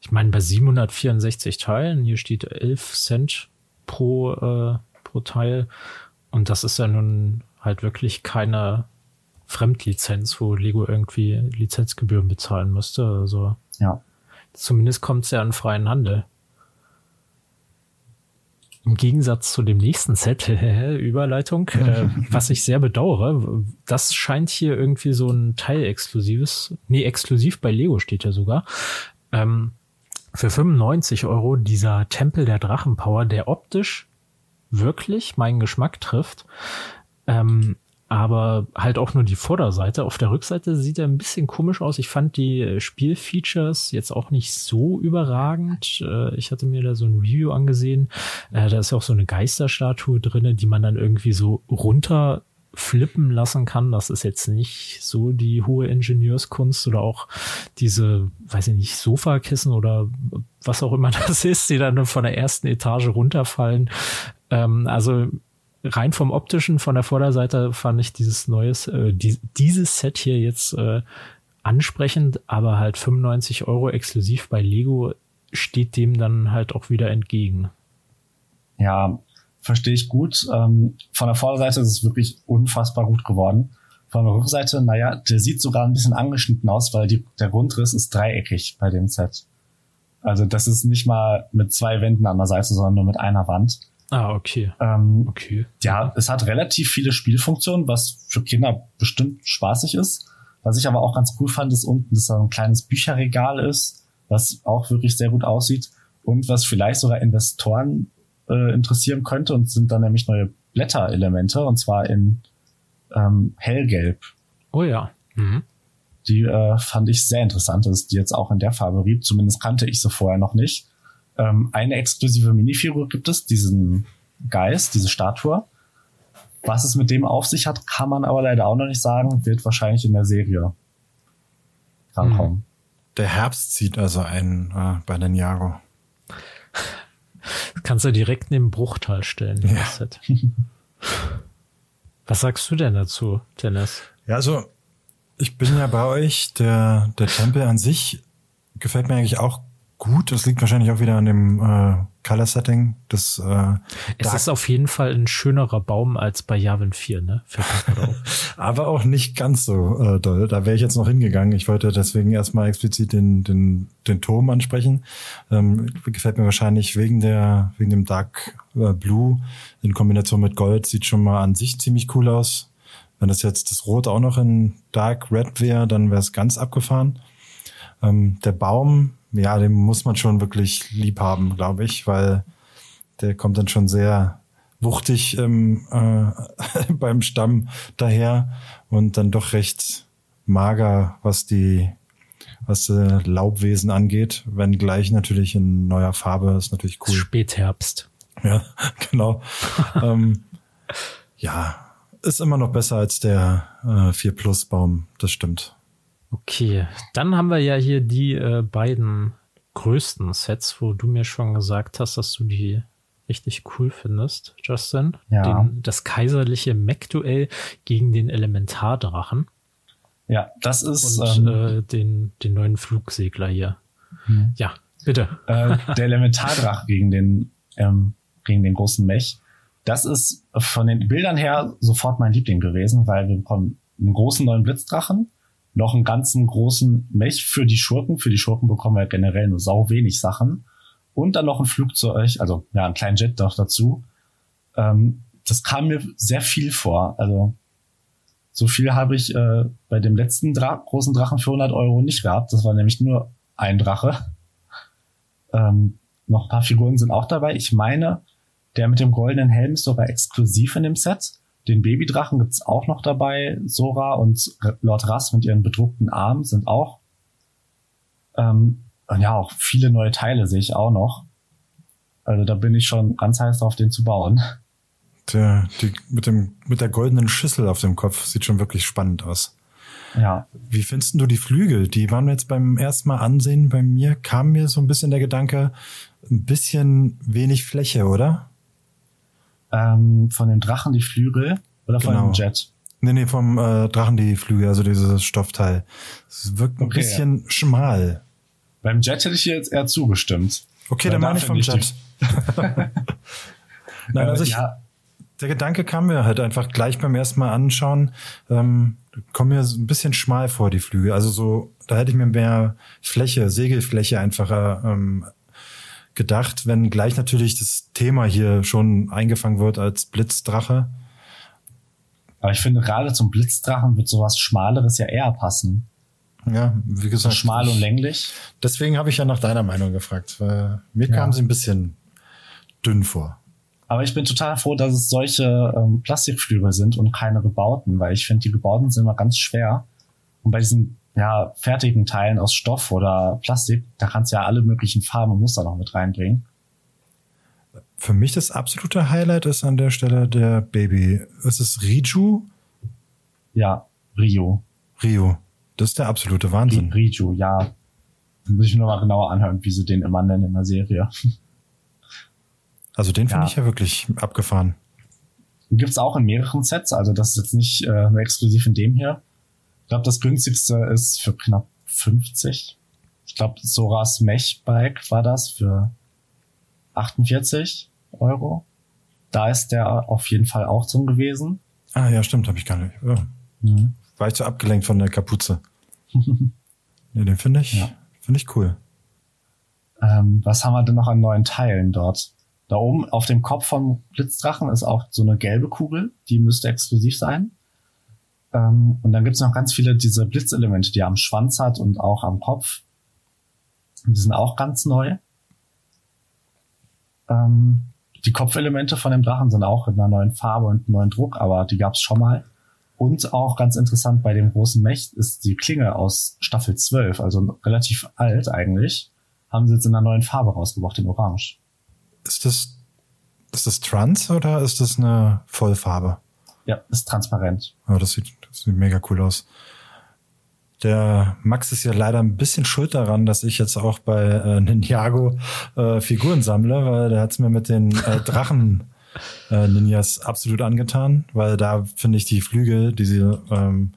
S1: Ich meine, bei 764 Teilen, hier steht 11 Cent pro, äh, pro Teil. Und das ist ja nun halt wirklich keine Fremdlizenz, wo Lego irgendwie Lizenzgebühren bezahlen müsste. Also
S3: ja.
S1: zumindest kommt es ja an freien Handel. Im Gegensatz zu dem nächsten Set, Überleitung, äh, was ich sehr bedauere, das scheint hier irgendwie so ein Teil exklusives, nee, exklusiv bei Lego steht ja sogar. Ähm, für 95 Euro dieser Tempel der Drachenpower, der optisch wirklich meinen Geschmack trifft. Ähm, aber halt auch nur die Vorderseite. Auf der Rückseite sieht er ein bisschen komisch aus. Ich fand die äh, Spielfeatures jetzt auch nicht so überragend. Äh, ich hatte mir da so ein Review angesehen. Äh, da ist ja auch so eine Geisterstatue drinne, die man dann irgendwie so runter flippen lassen kann. Das ist jetzt nicht so die hohe Ingenieurskunst oder auch diese, weiß ich nicht, Sofakissen oder was auch immer das ist, die dann von der ersten Etage runterfallen. Ähm, also rein vom optischen, von der Vorderseite fand ich dieses neues, äh, die, dieses Set hier jetzt äh, ansprechend, aber halt 95 Euro exklusiv bei Lego steht dem dann halt auch wieder entgegen.
S3: Ja, verstehe ich gut. Ähm, von der Vorderseite ist es wirklich unfassbar gut geworden. Von der Rückseite, naja, der sieht sogar ein bisschen angeschnitten aus, weil die, der Grundriss ist dreieckig bei dem Set. Also das ist nicht mal mit zwei Wänden an der Seite, sondern nur mit einer Wand.
S1: Ah, okay.
S3: Ähm, okay. Ja, es hat relativ viele Spielfunktionen, was für Kinder bestimmt spaßig ist. Was ich aber auch ganz cool fand, ist unten, dass da ein kleines Bücherregal ist, was auch wirklich sehr gut aussieht und was vielleicht sogar Investoren äh, interessieren könnte und sind dann nämlich neue Blätterelemente und zwar in ähm, hellgelb.
S1: Oh ja. Mhm.
S3: Die äh, fand ich sehr interessant, dass die jetzt auch in der Farbe rieb. Zumindest kannte ich sie vorher noch nicht. Ähm, eine exklusive Minifigur gibt es, diesen Geist, diese Statue. Was es mit dem auf sich hat, kann man aber leider auch noch nicht sagen. Wird wahrscheinlich in der Serie rankommen. Hm.
S2: Der Herbst zieht also ein äh, bei den Jago.
S1: kannst du direkt neben Bruchtal stellen. Ja. Was sagst du denn dazu, Dennis?
S2: Ja, also ich bin ja bei euch. Der, der Tempel an sich gefällt mir eigentlich auch gut. Das liegt wahrscheinlich auch wieder an dem äh, Color Setting. Das, äh,
S1: es ist auf jeden Fall ein schönerer Baum als bei Yavin 4, ne?
S2: Aber auch nicht ganz so äh, doll. Da wäre ich jetzt noch hingegangen. Ich wollte deswegen erstmal explizit den, den, den Turm ansprechen. Ähm, gefällt mir wahrscheinlich wegen der, wegen dem Dark äh, Blue in Kombination mit Gold. Sieht schon mal an sich ziemlich cool aus. Wenn das jetzt das Rot auch noch in Dark Red wäre, dann wäre es ganz abgefahren. Ähm, der Baum ja, den muss man schon wirklich lieb haben, glaube ich, weil der kommt dann schon sehr wuchtig ähm, äh, beim Stamm daher und dann doch recht mager, was die was äh, Laubwesen angeht, wenn gleich natürlich in neuer Farbe ist natürlich cool.
S1: Spätherbst.
S2: Ja, genau. ähm, ja, ist immer noch besser als der äh, 4 Plus Baum, das stimmt.
S1: Okay, dann haben wir ja hier die äh, beiden größten Sets, wo du mir schon gesagt hast, dass du die richtig cool findest, Justin.
S3: Ja.
S1: Den, das kaiserliche Mech-Duell gegen den Elementardrachen.
S3: Ja, das ist
S1: und ähm, äh, den den neuen Flugsegler hier. Mhm. Ja, bitte.
S3: Äh, der Elementardrache gegen den ähm, gegen den großen Mech. Das ist von den Bildern her sofort mein Liebling gewesen, weil wir bekommen einen großen neuen Blitzdrachen, noch einen ganzen großen Mech für die Schurken. Für die Schurken bekommen wir generell nur sau wenig Sachen. Und dann noch ein Flugzeug, also ja, einen kleinen Jet noch dazu. Ähm, das kam mir sehr viel vor. Also so viel habe ich äh, bei dem letzten Dra großen Drachen für 100 Euro nicht gehabt. Das war nämlich nur ein Drache. Ähm, noch ein paar Figuren sind auch dabei. Ich meine, der mit dem goldenen Helm ist sogar exklusiv in dem Set. Den Babydrachen gibt's auch noch dabei. Sora und Lord Rass mit ihren bedruckten Armen sind auch. Ähm, und ja, auch viele neue Teile sehe ich auch noch. Also da bin ich schon ganz heiß drauf, den zu bauen.
S2: Der, die, mit, dem, mit der goldenen Schüssel auf dem Kopf sieht schon wirklich spannend aus.
S3: Ja.
S2: Wie findest du die Flügel? Die waren jetzt beim ersten Mal ansehen. Bei mir kam mir so ein bisschen der Gedanke, ein bisschen wenig Fläche, oder?
S3: Ähm, von dem Drachen die Flügel oder von genau. dem Jet?
S2: Nee, nee, vom äh, Drachen die Flügel, also dieses Stoffteil. Es wirkt ein okay, bisschen ja. schmal.
S3: Beim Jet hätte ich jetzt eher zugestimmt.
S2: Okay, dann meine ich vom Jet. Nein, also ich, ja. der Gedanke kam mir halt einfach gleich beim ersten Mal anschauen, ähm, kommen mir so ein bisschen schmal vor, die Flügel. Also so, da hätte ich mir mehr Fläche, Segelfläche einfacher ähm, gedacht, wenn gleich natürlich das Thema hier schon eingefangen wird als Blitzdrache.
S3: Aber ich finde, gerade zum Blitzdrachen wird sowas Schmaleres ja eher passen.
S2: Ja, wie gesagt.
S3: So schmal und länglich.
S2: Deswegen habe ich ja nach deiner Meinung gefragt, weil mir ja. kam sie ein bisschen dünn vor.
S3: Aber ich bin total froh, dass es solche ähm, Plastikflügel sind und keine gebauten, weil ich finde, die gebauten sind immer ganz schwer. Und bei diesen ja, fertigen Teilen aus Stoff oder Plastik, da kannst du ja alle möglichen Farben und Muster noch mit reinbringen.
S2: Für mich das absolute Highlight ist an der Stelle der Baby. Ist es Riju?
S3: Ja, Rio.
S2: Rio. Das ist der absolute Wahnsinn.
S3: Riju, ja. Muss ich nur mal genauer anhören, wie sie den immer nennen in der Serie.
S2: Also den finde ja. ich ja wirklich abgefahren.
S3: Gibt's auch in mehreren Sets, also das ist jetzt nicht äh, nur exklusiv in dem hier. Ich glaube, das günstigste ist für knapp 50. Ich glaube, Soras Mech Bike war das für 48 Euro. Da ist der auf jeden Fall auch drin gewesen.
S2: Ah ja, stimmt, habe ich gar nicht. Ja. Mhm. War ich so abgelenkt von der Kapuze. ja, den finde ich, ja. finde ich cool.
S3: Ähm, was haben wir denn noch an neuen Teilen dort? Da oben auf dem Kopf vom Blitzdrachen ist auch so eine gelbe Kugel, die müsste exklusiv sein. Ähm, und dann gibt's noch ganz viele diese Blitzelemente, die er am Schwanz hat und auch am Kopf. Die sind auch ganz neu. Ähm, die Kopfelemente von dem Drachen sind auch in einer neuen Farbe und einem neuen Druck, aber die gab's schon mal. Und auch ganz interessant bei dem großen Mech ist die Klinge aus Staffel 12, also relativ alt eigentlich, haben sie jetzt in einer neuen Farbe rausgebracht, in Orange.
S2: Ist das, ist das Trans oder ist das eine Vollfarbe?
S3: Ja, ist transparent.
S2: Oh, das sieht, das sieht mega cool aus. Der Max ist ja leider ein bisschen schuld daran, dass ich jetzt auch bei äh, Ninjago äh, Figuren sammle, weil der hat es mir mit den äh, Drachen äh, Ninjas absolut angetan, weil da finde ich die Flügel, die sie, ähm,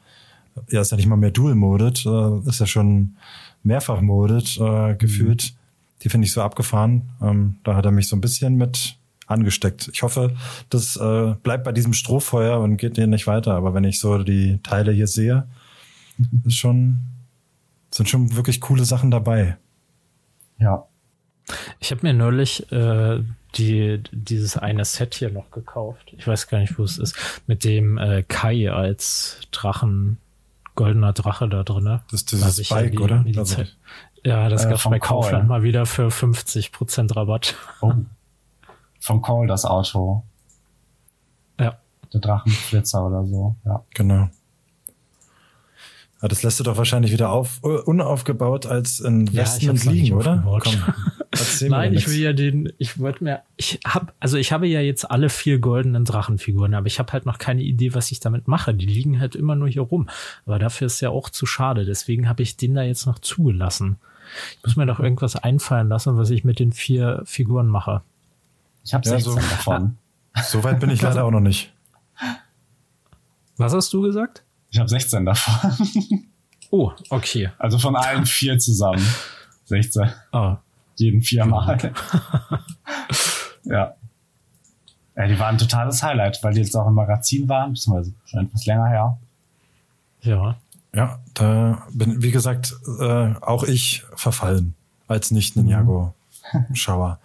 S2: ja, ist ja nicht mal mehr dual-moded, äh, ist ja schon mehrfach moded äh, gefühlt. Mhm. Die finde ich so abgefahren. Ähm, da hat er mich so ein bisschen mit angesteckt. Ich hoffe, das äh, bleibt bei diesem Strohfeuer und geht hier nicht weiter. Aber wenn ich so die Teile hier sehe, ist schon, sind schon wirklich coole Sachen dabei.
S3: Ja.
S1: Ich habe mir neulich äh, die, dieses eine Set hier noch gekauft. Ich weiß gar nicht, wo es ist. Mit dem äh, Kai als Drachen, goldener Drache da drin.
S2: Das ist dieses Bike, ja oder? Die also,
S1: ja, das äh, gab bei Kaufland mal wieder für 50 Prozent Rabatt. Oh.
S3: Von Call das Auto.
S1: Ja.
S3: Der Drachenflitzer oder so, ja.
S2: Genau. Ja, das lässt du doch wahrscheinlich wieder auf, unaufgebaut als in Westmans ja, liegen, oder? Komm,
S1: Nein, ich will ja den, ich wollte mir, ich hab, also ich habe ja jetzt alle vier goldenen Drachenfiguren, aber ich habe halt noch keine Idee, was ich damit mache. Die liegen halt immer nur hier rum. Aber dafür ist ja auch zu schade. Deswegen habe ich den da jetzt noch zugelassen. Ich muss mir doch irgendwas einfallen lassen, was ich mit den vier Figuren mache.
S3: Ich habe ja, 16 so, davon.
S2: So weit bin ich leider auch noch nicht.
S1: Was hast du gesagt?
S3: Ich habe 16 davon.
S1: Oh, okay.
S3: Also von allen vier zusammen. 16. Oh. Jeden viermal. ja. Ja, die waren ein totales Highlight, weil die jetzt auch im Magazin waren, beziehungsweise schon etwas länger her.
S1: Ja.
S2: Ja, da bin, wie gesagt, äh, auch ich verfallen als Nicht-Ninjago-Schauer.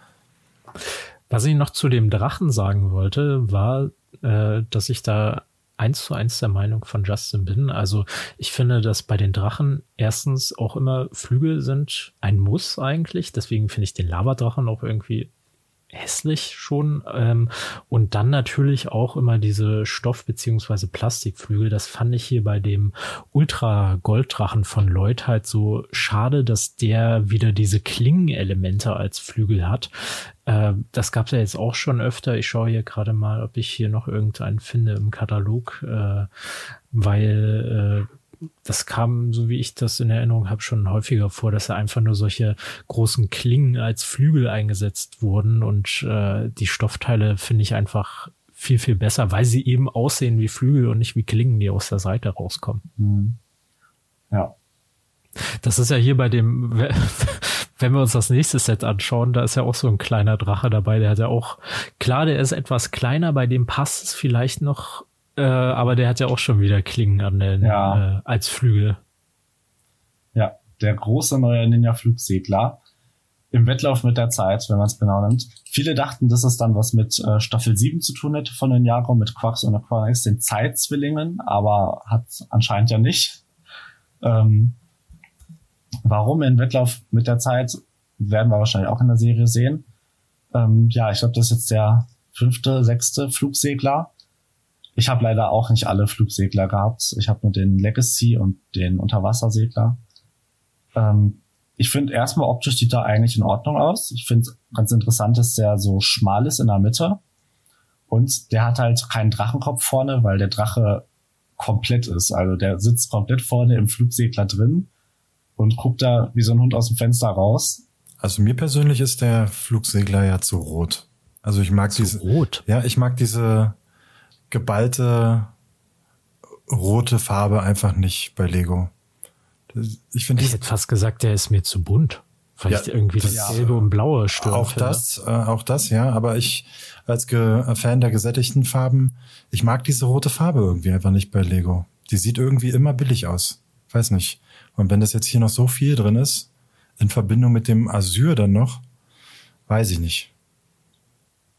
S1: Was ich noch zu dem Drachen sagen wollte, war, äh, dass ich da eins zu eins der Meinung von Justin bin. Also ich finde, dass bei den Drachen erstens auch immer Flügel sind ein Muss eigentlich. Deswegen finde ich den Lavadrachen auch irgendwie hässlich schon. Ähm, und dann natürlich auch immer diese Stoff- beziehungsweise Plastikflügel. Das fand ich hier bei dem Ultra-Golddrachen von Lloyd halt so schade, dass der wieder diese Klingenelemente als Flügel hat. Äh, das gab es ja jetzt auch schon öfter. Ich schaue hier gerade mal, ob ich hier noch irgendeinen finde im Katalog, äh, weil äh, das kam, so wie ich das in Erinnerung habe, schon häufiger vor, dass da einfach nur solche großen Klingen als Flügel eingesetzt wurden und äh, die Stoffteile finde ich einfach viel, viel besser, weil sie eben aussehen wie Flügel und nicht wie Klingen, die aus der Seite rauskommen. Mhm.
S3: Ja.
S1: Das ist ja hier bei dem, wenn wir uns das nächste Set anschauen, da ist ja auch so ein kleiner Drache dabei, der hat ja auch, klar, der ist etwas kleiner, bei dem passt es vielleicht noch äh, aber der hat ja auch schon wieder Klingen an den, ja. äh, als Flügel.
S3: Ja, der große neue Ninja-Flugsegler. Im Wettlauf mit der Zeit, wenn man es genau nimmt. Viele dachten, dass es dann was mit äh, Staffel 7 zu tun hätte von Ninjago, mit Quax und Aquanix, den Zeitzwillingen, aber hat anscheinend ja nicht. Ähm, warum in Wettlauf mit der Zeit, werden wir wahrscheinlich auch in der Serie sehen. Ähm, ja, ich glaube, das ist jetzt der fünfte, sechste Flugsegler. Ich habe leider auch nicht alle Flugsegler gehabt. Ich habe nur den Legacy und den Unterwassersegler. Ähm, ich finde erstmal optisch sieht er eigentlich in Ordnung aus. Ich finde ganz interessant, dass der so schmal ist in der Mitte. Und der hat halt keinen Drachenkopf vorne, weil der Drache komplett ist. Also der sitzt komplett vorne im Flugsegler drin und guckt da wie so ein Hund aus dem Fenster raus.
S2: Also mir persönlich ist der Flugsegler ja zu rot. Also ich mag
S1: zu
S2: diese
S1: rot.
S2: Ja, ich mag diese geballte rote Farbe einfach nicht bei Lego.
S1: Ich finde, ich hätte fast gesagt, der ist mir zu bunt. Vielleicht ja, irgendwie das, gelbe und blaue
S2: stört. Auch das, äh, auch das, ja. Aber ich als Ge Fan der gesättigten Farben, ich mag diese rote Farbe irgendwie einfach nicht bei Lego. Die sieht irgendwie immer billig aus. Weiß nicht. Und wenn das jetzt hier noch so viel drin ist, in Verbindung mit dem Azur dann noch, weiß ich nicht.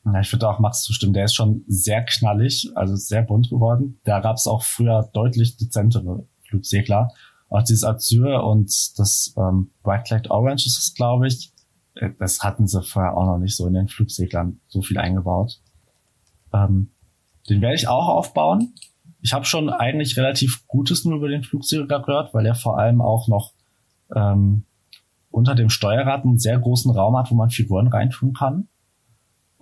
S3: Ja, ich würde auch Max zustimmen. Der ist schon sehr knallig, also sehr bunt geworden. Da gab es auch früher deutlich dezentere Flugsegler. Auch dieses Azur und das ähm, Bright Light Orange ist es, glaube ich. Äh, das hatten sie vorher auch noch nicht so in den Flugseglern so viel eingebaut. Ähm, den werde ich auch aufbauen. Ich habe schon eigentlich relativ Gutes nur über den Flugsegler gehört, weil er vor allem auch noch ähm, unter dem Steuerrad einen sehr großen Raum hat, wo man Figuren reintun kann.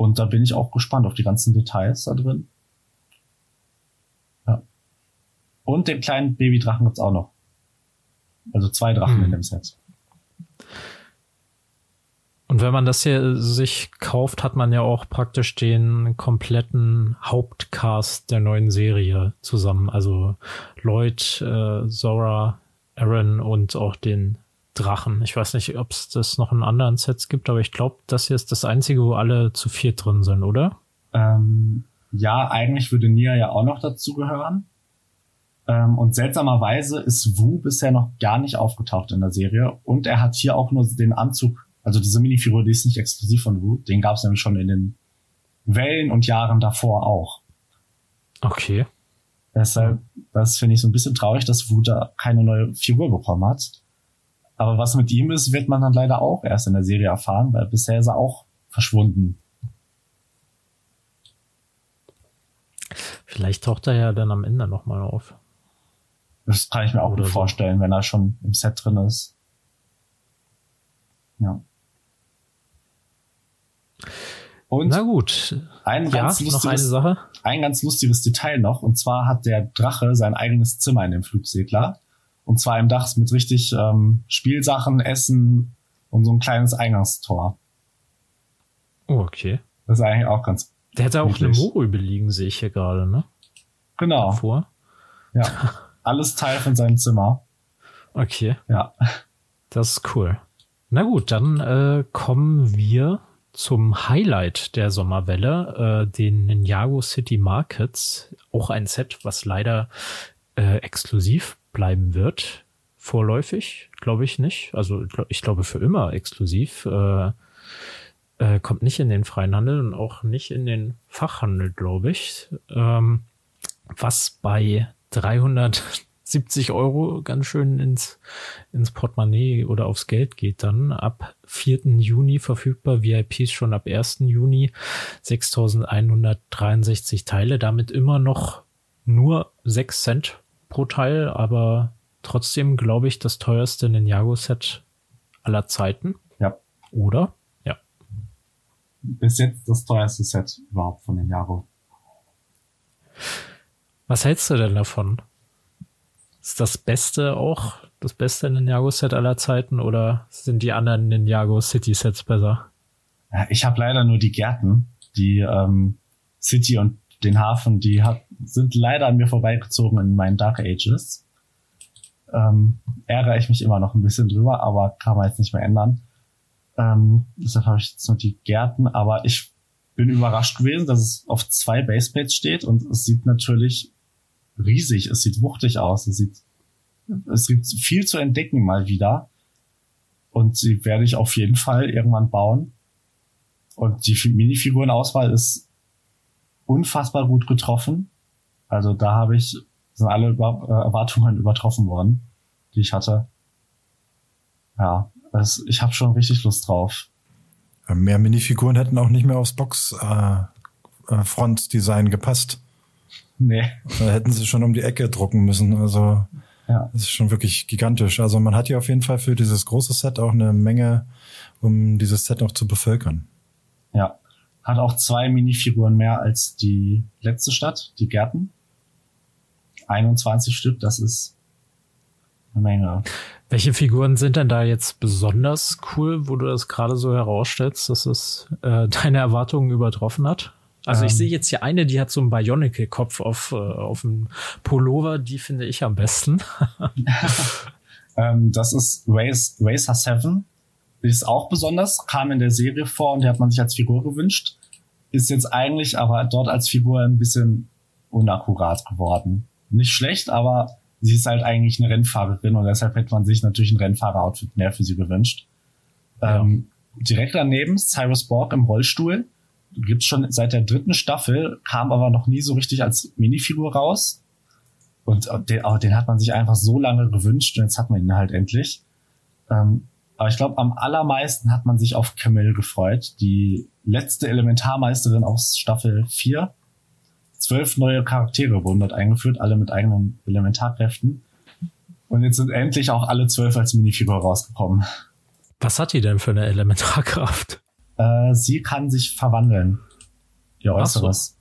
S3: Und da bin ich auch gespannt auf die ganzen Details da drin. Ja. Und den kleinen Babydrachen gibt's auch noch. Also zwei Drachen hm. in dem Set.
S1: Und wenn man das hier sich kauft, hat man ja auch praktisch den kompletten Hauptcast der neuen Serie zusammen. Also Lloyd, äh, Zora, Aaron und auch den Drachen. Ich weiß nicht, ob es das noch in anderen Sets gibt, aber ich glaube, das hier ist das einzige, wo alle zu viert drin sind, oder?
S3: Ähm, ja, eigentlich würde Nia ja auch noch dazu gehören. Ähm, und seltsamerweise ist Wu bisher noch gar nicht aufgetaucht in der Serie. Und er hat hier auch nur den Anzug, also diese Minifigur, die ist nicht exklusiv von Wu. Den gab es nämlich schon in den Wellen und Jahren davor auch.
S1: Okay.
S3: Deshalb, das finde ich so ein bisschen traurig, dass Wu da keine neue Figur bekommen hat. Aber was mit ihm ist, wird man dann leider auch erst in der Serie erfahren, weil bisher ist er auch verschwunden.
S1: Vielleicht taucht er ja dann am Ende nochmal auf.
S3: Das kann ich mir auch Oder gut so. vorstellen, wenn er schon im Set drin ist. Ja.
S1: Und Na gut.
S3: Ein ja, ganz noch eine Sache. Ein ganz lustiges Detail noch. Und zwar hat der Drache sein eigenes Zimmer in dem Flugsegler. Und zwar im Dach mit richtig ähm, Spielsachen, Essen und so ein kleines Eingangstor.
S1: Oh, okay.
S3: Das ist eigentlich auch ganz.
S1: Der hätte auch eine Morübe liegen, sehe ich hier gerade, ne?
S3: Genau.
S1: Vor.
S3: Ja. Alles Teil von seinem Zimmer.
S1: Okay.
S3: Ja.
S1: Das ist cool. Na gut, dann äh, kommen wir zum Highlight der Sommerwelle, äh, den Ninjago City Markets. Auch ein Set, was leider äh, exklusiv bleiben wird. Vorläufig, glaube ich nicht. Also ich glaube für immer exklusiv. Äh, äh, kommt nicht in den freien Handel und auch nicht in den Fachhandel, glaube ich. Ähm, was bei 370 Euro ganz schön ins, ins Portemonnaie oder aufs Geld geht dann. Ab 4. Juni verfügbar, VIPs schon ab 1. Juni 6163 Teile, damit immer noch nur 6 Cent pro Teil, aber trotzdem glaube ich das teuerste Ninjago-Set aller Zeiten.
S3: Ja.
S1: Oder? Ja.
S3: Bis jetzt das teuerste Set überhaupt von Ninjago.
S1: Was hältst du denn davon? Ist das Beste auch das beste Ninjago-Set aller Zeiten oder sind die anderen Ninjago City-Sets besser?
S3: Ich habe leider nur die Gärten, die ähm, City und den Hafen, die hat, sind leider an mir vorbeigezogen in meinen Dark Ages. Ähm, ärgere ich mich immer noch ein bisschen drüber, aber kann man jetzt nicht mehr ändern. Ähm, deshalb habe ich jetzt nur die Gärten, aber ich bin überrascht gewesen, dass es auf zwei Baseplates steht und es sieht natürlich riesig, es sieht wuchtig aus, es sieht, es gibt viel zu entdecken mal wieder. Und sie werde ich auf jeden Fall irgendwann bauen. Und die Minifigurenauswahl ist unfassbar gut getroffen. Also da habe ich, sind alle äh, Erwartungen übertroffen worden, die ich hatte. Ja, das, ich habe schon richtig Lust drauf.
S2: Mehr Minifiguren hätten auch nicht mehr aufs Box äh, äh, Frontdesign gepasst.
S3: Nee.
S2: Da hätten sie schon um die Ecke drucken müssen. Also ja. das ist schon wirklich gigantisch. Also man hat ja auf jeden Fall für dieses große Set auch eine Menge, um dieses Set noch zu bevölkern.
S3: Ja. Hat auch zwei Minifiguren mehr als die letzte Stadt, die Gärten. 21 Stück, das ist eine Menge.
S1: Welche Figuren sind denn da jetzt besonders cool, wo du das gerade so herausstellst, dass es äh, deine Erwartungen übertroffen hat? Also ähm, ich sehe jetzt hier eine, die hat so einen Bionicle-Kopf auf, äh, auf dem Pullover, die finde ich am besten.
S3: ähm, das ist Race, Racer 7. Die ist auch besonders, kam in der Serie vor und die hat man sich als Figur gewünscht. Ist jetzt eigentlich aber dort als Figur ein bisschen unakkurat geworden. Nicht schlecht, aber sie ist halt eigentlich eine Rennfahrerin und deshalb hätte man sich natürlich ein Rennfahrer-Outfit mehr für sie gewünscht. Ja. Ähm, direkt daneben Cyrus Borg im Rollstuhl. Gibt's schon seit der dritten Staffel, kam aber noch nie so richtig als Minifigur raus. Und den, oh, den hat man sich einfach so lange gewünscht und jetzt hat man ihn halt endlich. Ähm, aber ich glaube, am allermeisten hat man sich auf Camille gefreut, die letzte Elementarmeisterin aus Staffel 4. Zwölf neue Charaktere wurden dort eingeführt, alle mit eigenen Elementarkräften. Und jetzt sind endlich auch alle zwölf als Minifigur rausgekommen.
S1: Was hat die denn für eine Elementarkraft?
S3: Äh, sie kann sich verwandeln. Ihr Äußeres.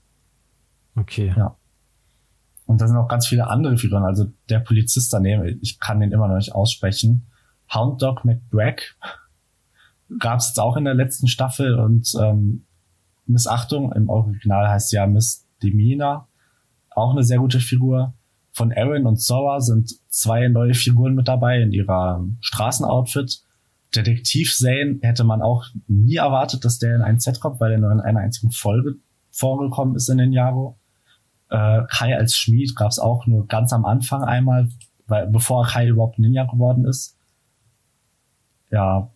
S1: So. Okay.
S3: Ja. Und da sind auch ganz viele andere Figuren. Also der Polizist daneben, ich kann den immer noch nicht aussprechen. Hound Dog McBrack gab es jetzt auch in der letzten Staffel und ähm, Missachtung, im Original heißt ja Miss Demina, auch eine sehr gute Figur. Von Aaron und Zora sind zwei neue Figuren mit dabei in ihrer Straßenoutfit. Detektiv Zane hätte man auch nie erwartet, dass der in ein Set kommt, weil er nur in einer einzigen Folge vorgekommen ist in den Jaro. Äh, Kai als Schmied gab es auch nur ganz am Anfang einmal, weil bevor Kai überhaupt Ninja geworden ist. Ja,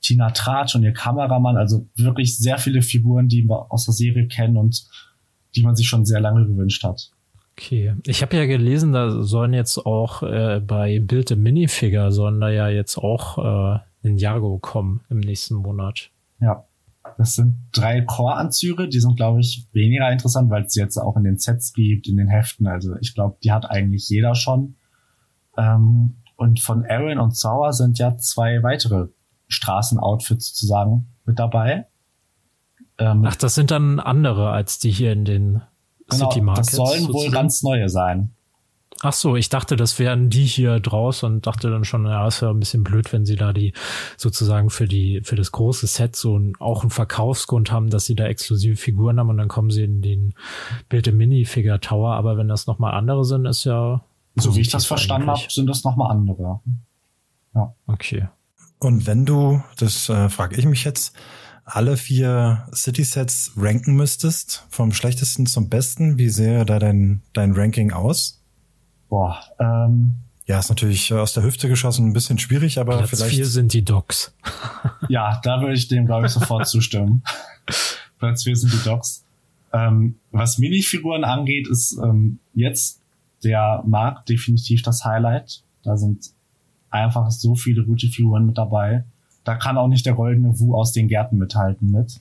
S3: Tina Tratsch und ihr Kameramann, also wirklich sehr viele Figuren, die wir aus der Serie kennen und die man sich schon sehr lange gewünscht hat.
S1: Okay, ich habe ja gelesen, da sollen jetzt auch äh, bei Bild im Minifigure sollen da ja jetzt auch äh, Ninjago kommen im nächsten Monat.
S3: Ja. Das sind drei Core-Anzüge, die sind, glaube ich, weniger interessant, weil es jetzt auch in den Sets gibt, in den Heften. Also ich glaube, die hat eigentlich jeder schon. Ähm, und von Aaron und Sauer sind ja zwei weitere Straßenoutfits sozusagen mit dabei.
S1: Ähm, Ach, das sind dann andere als die hier in den genau, City Markets.
S3: Das sollen sozusagen? wohl ganz neue sein.
S1: Ach so, ich dachte, das wären die hier draus und dachte dann schon, ja, es wäre ein bisschen blöd, wenn sie da die sozusagen für die für das große Set so ein, auch einen Verkaufsgrund haben, dass sie da exklusive Figuren haben und dann kommen sie in den Bild im Mini-Figure Tower. Aber wenn das nochmal andere sind, ist ja
S3: so wie ich das verstanden habe, sind das nochmal andere.
S1: Ja. Okay.
S2: Und wenn du, das äh, frage ich mich jetzt, alle vier City-Sets ranken müsstest, vom schlechtesten zum besten, wie sähe da dein, dein Ranking aus?
S3: Boah, ähm,
S2: ja, ist natürlich aus der Hüfte geschossen ein bisschen schwierig, aber
S1: Platz
S2: vielleicht.
S1: vier sind die Docs.
S3: ja, da würde ich dem, glaube ich, sofort zustimmen. Platz vier sind die Docs. Ähm, was Minifiguren angeht, ist ähm, jetzt der Markt definitiv das Highlight. Da sind einfach so viele gute Figuren mit dabei. Da kann auch nicht der goldene Wu aus den Gärten mithalten mit.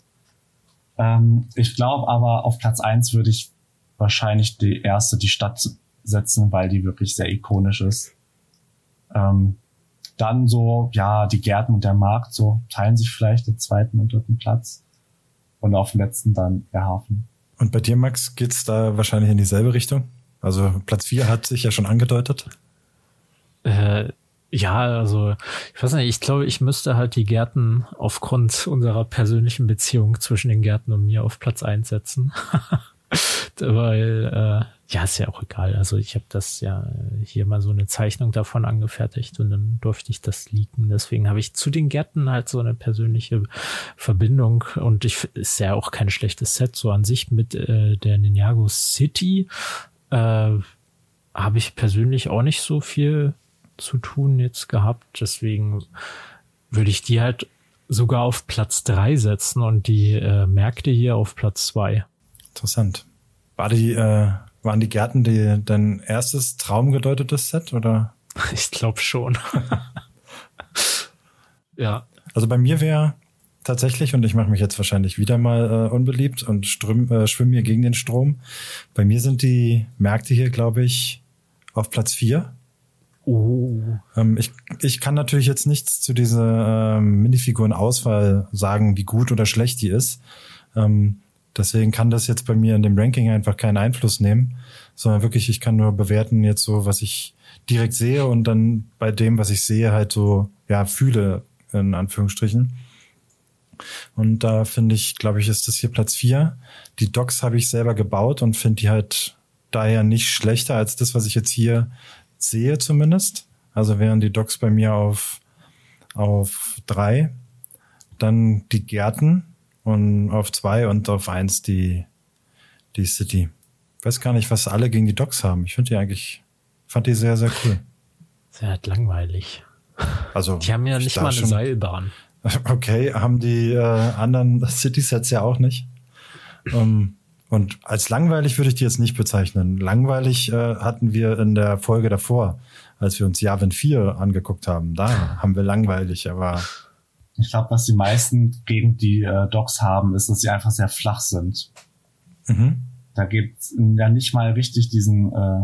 S3: Ähm, ich glaube aber, auf Platz eins würde ich wahrscheinlich die erste, die Stadt setzen, weil die wirklich sehr ikonisch ist. Ähm, dann so, ja, die Gärten und der Markt so teilen sich vielleicht den zweiten und dritten Platz. Und auf dem letzten dann der Hafen.
S2: Und bei dir, Max, geht's da wahrscheinlich in dieselbe Richtung? Also Platz vier hat sich ja schon angedeutet.
S1: Äh, ja, also ich weiß nicht, ich glaube, ich müsste halt die Gärten aufgrund unserer persönlichen Beziehung zwischen den Gärten und mir auf Platz eins setzen. Weil, äh, ja, ist ja auch egal. Also ich habe das ja hier mal so eine Zeichnung davon angefertigt und dann durfte ich das leaken. Deswegen habe ich zu den Gärten halt so eine persönliche Verbindung und ich ist ja auch kein schlechtes Set so an sich mit äh, der Ninjago City. Äh, habe ich persönlich auch nicht so viel zu tun jetzt gehabt. Deswegen würde ich die halt sogar auf Platz drei setzen und die äh, Märkte hier auf Platz zwei.
S2: Interessant. War die, äh, waren die Gärten die, dein erstes traumgedeutetes Set oder?
S1: Ich glaube schon. ja.
S2: Also bei mir wäre tatsächlich, und ich mache mich jetzt wahrscheinlich wieder mal äh, unbeliebt und ström, äh, schwimme hier gegen den Strom. Bei mir sind die Märkte hier, glaube ich, auf Platz vier.
S1: Oh.
S2: Ähm, ich, ich kann natürlich jetzt nichts zu dieser ähm, Minifiguren-Auswahl sagen, wie gut oder schlecht die ist. Ähm, Deswegen kann das jetzt bei mir in dem Ranking einfach keinen Einfluss nehmen, sondern wirklich, ich kann nur bewerten jetzt so, was ich direkt sehe und dann bei dem, was ich sehe, halt so, ja, fühle, in Anführungsstrichen. Und da finde ich, glaube ich, ist das hier Platz vier. Die Docks habe ich selber gebaut und finde die halt daher nicht schlechter als das, was ich jetzt hier sehe zumindest. Also wären die Docks bei mir auf, auf drei, dann die Gärten und auf zwei und auf eins die, die City. Ich weiß gar nicht, was alle gegen die Docks haben. Ich finde die eigentlich, fand die sehr, sehr cool.
S1: Sehr halt langweilig.
S2: Also,
S1: die haben ja nicht mal eine schon, Seilbahn.
S2: Okay, haben die äh, anderen City-Sets ja auch nicht. Ähm, und als langweilig würde ich die jetzt nicht bezeichnen. Langweilig äh, hatten wir in der Folge davor, als wir uns Javin 4 angeguckt haben. Da haben wir langweilig, aber.
S3: Ich glaube, was die meisten gegen die äh, Docks haben, ist, dass sie einfach sehr flach sind. Mhm. Da gibt's ja nicht mal richtig diesen, äh,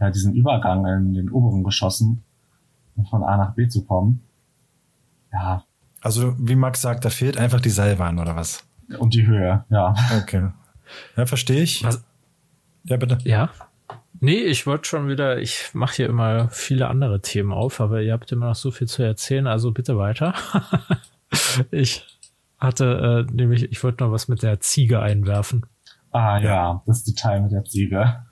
S3: ja, diesen Übergang in den oberen Geschossen, um von A nach B zu kommen. Ja.
S2: Also, wie Max sagt, da fehlt einfach die Seilbahn oder was?
S3: Und die Höhe, ja.
S2: Okay. Ja, verstehe ich. Was?
S1: Ja, bitte. Ja. Nee, ich wollte schon wieder, ich mache hier immer viele andere Themen auf, aber ihr habt immer noch so viel zu erzählen, also bitte weiter. ich hatte äh, nämlich, ich wollte noch was mit der Ziege einwerfen.
S3: Ah ja, ja das Detail mit der Ziege.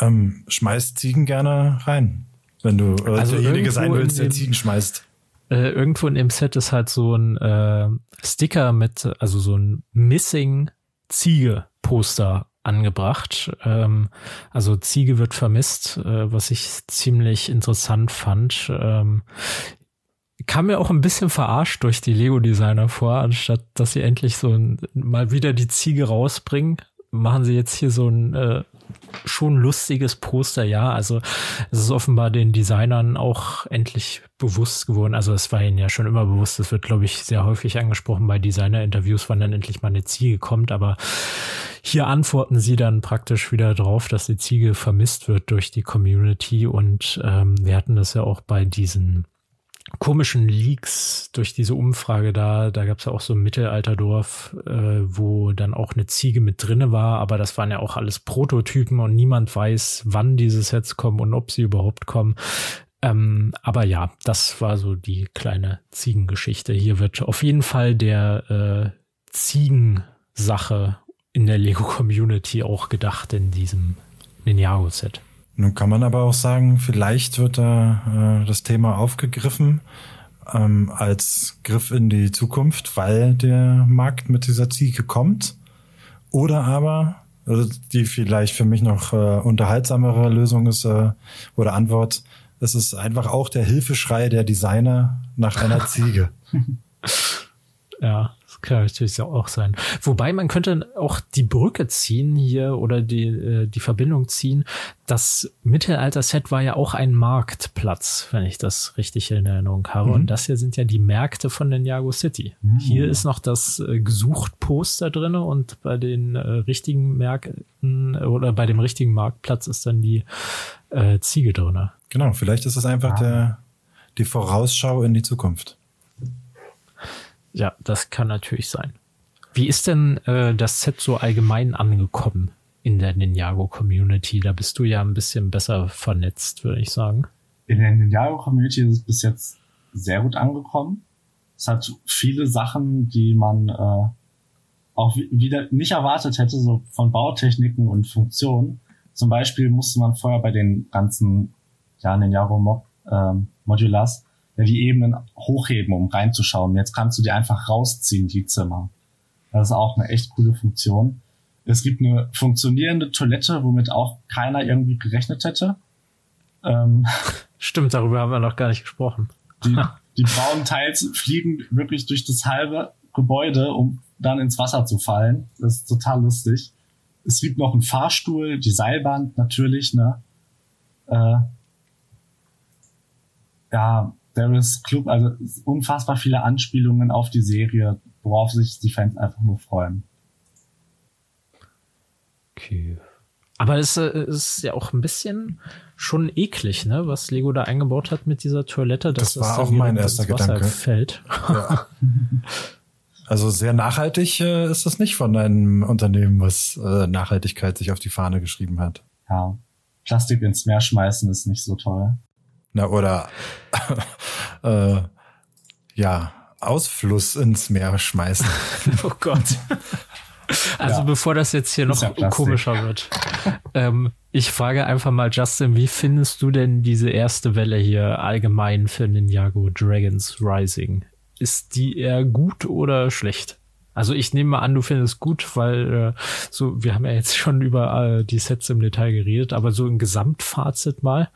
S2: Ähm, schmeißt Ziegen gerne rein, wenn du äh, also derjenige sein willst, der Ziegen schmeißt.
S1: Äh, irgendwo in dem Set ist halt so ein äh, Sticker mit, also so ein Missing Ziege Poster angebracht. Ähm, also Ziege wird vermisst, äh, was ich ziemlich interessant fand. Ähm, kam mir auch ein bisschen verarscht durch die Lego-Designer vor, anstatt dass sie endlich so ein, mal wieder die Ziege rausbringen, machen sie jetzt hier so ein äh, schon lustiges Poster, ja. Also es ist offenbar den Designern auch endlich bewusst geworden. Also es war ihnen ja schon immer bewusst. Es wird, glaube ich, sehr häufig angesprochen bei Designer-Interviews, wann dann endlich mal eine Ziege kommt. Aber hier antworten sie dann praktisch wieder drauf, dass die Ziege vermisst wird durch die Community. Und ähm, wir hatten das ja auch bei diesen komischen Leaks durch diese Umfrage da, da gab es ja auch so ein Mittelalterdorf, äh, wo dann auch eine Ziege mit drinne war, aber das waren ja auch alles Prototypen und niemand weiß, wann diese Sets kommen und ob sie überhaupt kommen. Ähm, aber ja, das war so die kleine Ziegengeschichte. Hier wird auf jeden Fall der äh, Ziegensache in der Lego-Community auch gedacht in diesem Ninjago-Set.
S2: Nun kann man aber auch sagen, vielleicht wird da äh, das Thema aufgegriffen ähm, als Griff in die Zukunft, weil der Markt mit dieser Ziege kommt. Oder aber, also die vielleicht für mich noch äh, unterhaltsamere Lösung ist äh, oder Antwort, es ist einfach auch der Hilfeschrei der Designer nach einer Ziege.
S1: ja, kann natürlich auch sein. Wobei man könnte auch die Brücke ziehen hier oder die, äh, die Verbindung ziehen. Das Mittelalter-Set war ja auch ein Marktplatz, wenn ich das richtig in Erinnerung habe. Mhm. Und das hier sind ja die Märkte von den Jago City. Mhm. Hier ist noch das äh, Gesucht-Poster drinne und bei den äh, richtigen Märkten oder bei dem richtigen Marktplatz ist dann die äh, Ziege drinne.
S2: Genau, vielleicht ist es einfach ah. der, die Vorausschau in die Zukunft.
S1: Ja, das kann natürlich sein. Wie ist denn äh, das Set so allgemein angekommen in der Ninjago-Community? Da bist du ja ein bisschen besser vernetzt, würde ich sagen.
S3: In der Ninjago-Community ist es bis jetzt sehr gut angekommen. Es hat viele Sachen, die man äh, auch wieder nicht erwartet hätte, so von Bautechniken und Funktionen. Zum Beispiel musste man vorher bei den ganzen ja, Ninjago Mob, ähm, Modulars die Ebenen hochheben, um reinzuschauen. Jetzt kannst du die einfach rausziehen, die Zimmer. Das ist auch eine echt coole Funktion. Es gibt eine funktionierende Toilette, womit auch keiner irgendwie gerechnet hätte.
S1: Ähm, Stimmt, darüber haben wir noch gar nicht gesprochen.
S3: Die, die braunen Teils fliegen wirklich durch das halbe Gebäude, um dann ins Wasser zu fallen. Das ist total lustig. Es gibt noch einen Fahrstuhl, die Seilbahn natürlich, ne? Äh, ja, Barrys Club, also unfassbar viele Anspielungen auf die Serie, worauf sich die Fans einfach nur freuen.
S1: Okay. Aber es äh, ist ja auch ein bisschen schon eklig, ne, was Lego da eingebaut hat mit dieser Toilette.
S2: das war auch mein erster Gedanke.
S1: Fällt. Ja.
S2: Also sehr nachhaltig äh, ist das nicht von einem Unternehmen, was äh, Nachhaltigkeit sich auf die Fahne geschrieben hat.
S3: Ja. Plastik ins Meer schmeißen ist nicht so toll.
S2: Na, oder äh, ja, Ausfluss ins Meer schmeißen.
S1: oh Gott. Also ja. bevor das jetzt hier noch ja komischer wird. ähm, ich frage einfach mal, Justin, wie findest du denn diese erste Welle hier allgemein für Ninjago Dragons Rising? Ist die eher gut oder schlecht? Also ich nehme mal an, du findest gut, weil äh, so wir haben ja jetzt schon über äh, die Sets im Detail geredet, aber so ein Gesamtfazit mal.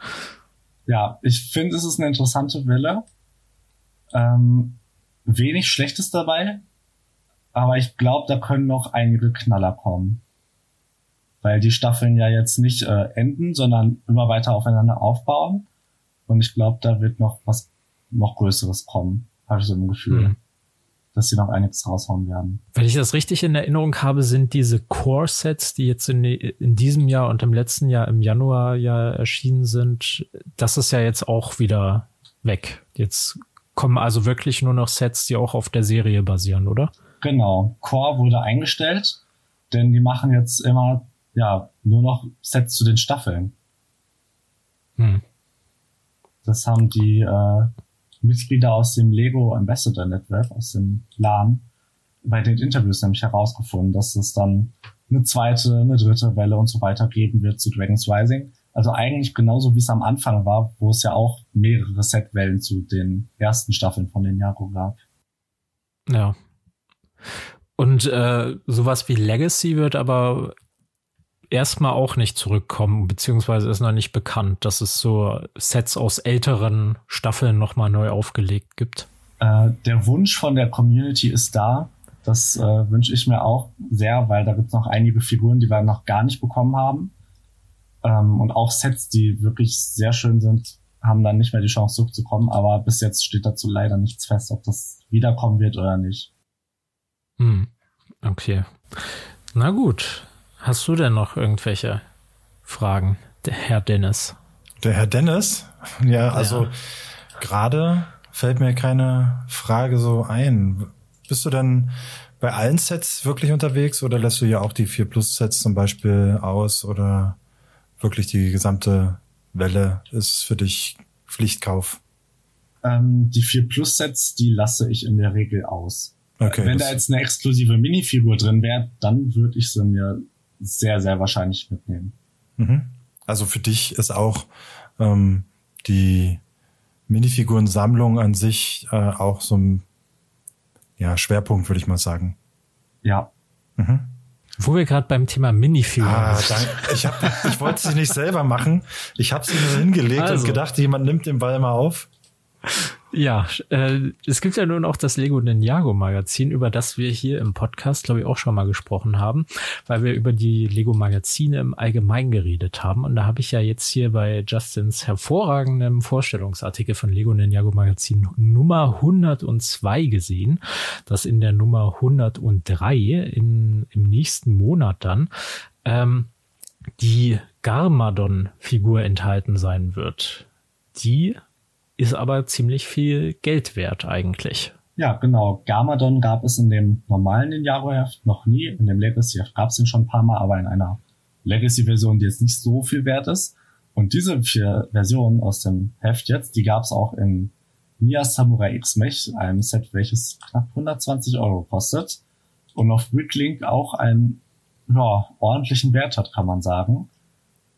S3: Ja, ich finde, es ist eine interessante Welle. Ähm, wenig Schlechtes dabei, aber ich glaube, da können noch einige Knaller kommen. Weil die Staffeln ja jetzt nicht äh, enden, sondern immer weiter aufeinander aufbauen. Und ich glaube, da wird noch was noch Größeres kommen, habe ich so ein Gefühl. Mhm dass sie noch einiges raushauen werden.
S1: Wenn ich das richtig in Erinnerung habe, sind diese Core-Sets, die jetzt in, in diesem Jahr und im letzten Jahr im Januar ja erschienen sind, das ist ja jetzt auch wieder weg. Jetzt kommen also wirklich nur noch Sets, die auch auf der Serie basieren, oder?
S3: Genau. Core wurde eingestellt, denn die machen jetzt immer ja nur noch Sets zu den Staffeln. Hm. Das haben die äh, Mitglieder aus dem Lego Ambassador Network, aus dem LAN, bei den Interviews nämlich herausgefunden, dass es dann eine zweite, eine dritte Welle und so weiter geben wird zu Dragon's Rising. Also eigentlich genauso wie es am Anfang war, wo es ja auch mehrere Setwellen zu den ersten Staffeln von den Jago gab.
S1: Ja. Und äh, sowas wie Legacy wird aber erstmal auch nicht zurückkommen, beziehungsweise ist noch nicht bekannt, dass es so Sets aus älteren Staffeln nochmal neu aufgelegt gibt.
S3: Äh, der Wunsch von der Community ist da. Das äh, wünsche ich mir auch sehr, weil da gibt es noch einige Figuren, die wir noch gar nicht bekommen haben. Ähm, und auch Sets, die wirklich sehr schön sind, haben dann nicht mehr die Chance zurückzukommen. Aber bis jetzt steht dazu leider nichts fest, ob das wiederkommen wird oder nicht.
S1: Hm. Okay. Na gut, Hast du denn noch irgendwelche Fragen, der Herr Dennis?
S2: Der Herr Dennis? Ja, also ja. gerade fällt mir keine Frage so ein. Bist du denn bei allen Sets wirklich unterwegs oder lässt du ja auch die 4 Plus Sets zum Beispiel aus oder wirklich die gesamte Welle ist für dich Pflichtkauf?
S3: Ähm, die 4 Plus Sets, die lasse ich in der Regel aus. Okay, Wenn da jetzt eine exklusive Minifigur drin wäre, dann würde ich sie mir sehr, sehr wahrscheinlich mitnehmen.
S2: Mhm. Also für dich ist auch ähm, die Minifigurensammlung an sich äh, auch so ein ja, Schwerpunkt, würde ich mal sagen.
S3: Ja.
S1: Mhm. Wo wir gerade beim Thema Minifiguren. Ah,
S2: danke. ich, hab, ich wollte sie nicht selber machen. Ich habe sie nur hingelegt also. und gedacht, jemand nimmt den Ball mal auf.
S1: Ja, äh, es gibt ja nun auch das Lego Ninjago Magazin, über das wir hier im Podcast, glaube ich, auch schon mal gesprochen haben, weil wir über die Lego Magazine im Allgemeinen geredet haben. Und da habe ich ja jetzt hier bei Justins hervorragendem Vorstellungsartikel von Lego Ninjago Magazin Nummer 102 gesehen, dass in der Nummer 103 in, im nächsten Monat dann ähm, die Garmadon-Figur enthalten sein wird. Die ist aber ziemlich viel Geld wert eigentlich.
S3: Ja, genau. Gamadon gab es in dem normalen Ninjago-Heft noch nie. In dem Legacy-Heft gab es ihn schon ein paar Mal, aber in einer Legacy-Version, die jetzt nicht so viel wert ist. Und diese vier Versionen aus dem Heft jetzt, die gab es auch in Nia Samurai X-Mech, einem Set, welches knapp 120 Euro kostet. Und auf Bricklink auch einen ja, ordentlichen Wert hat, kann man sagen.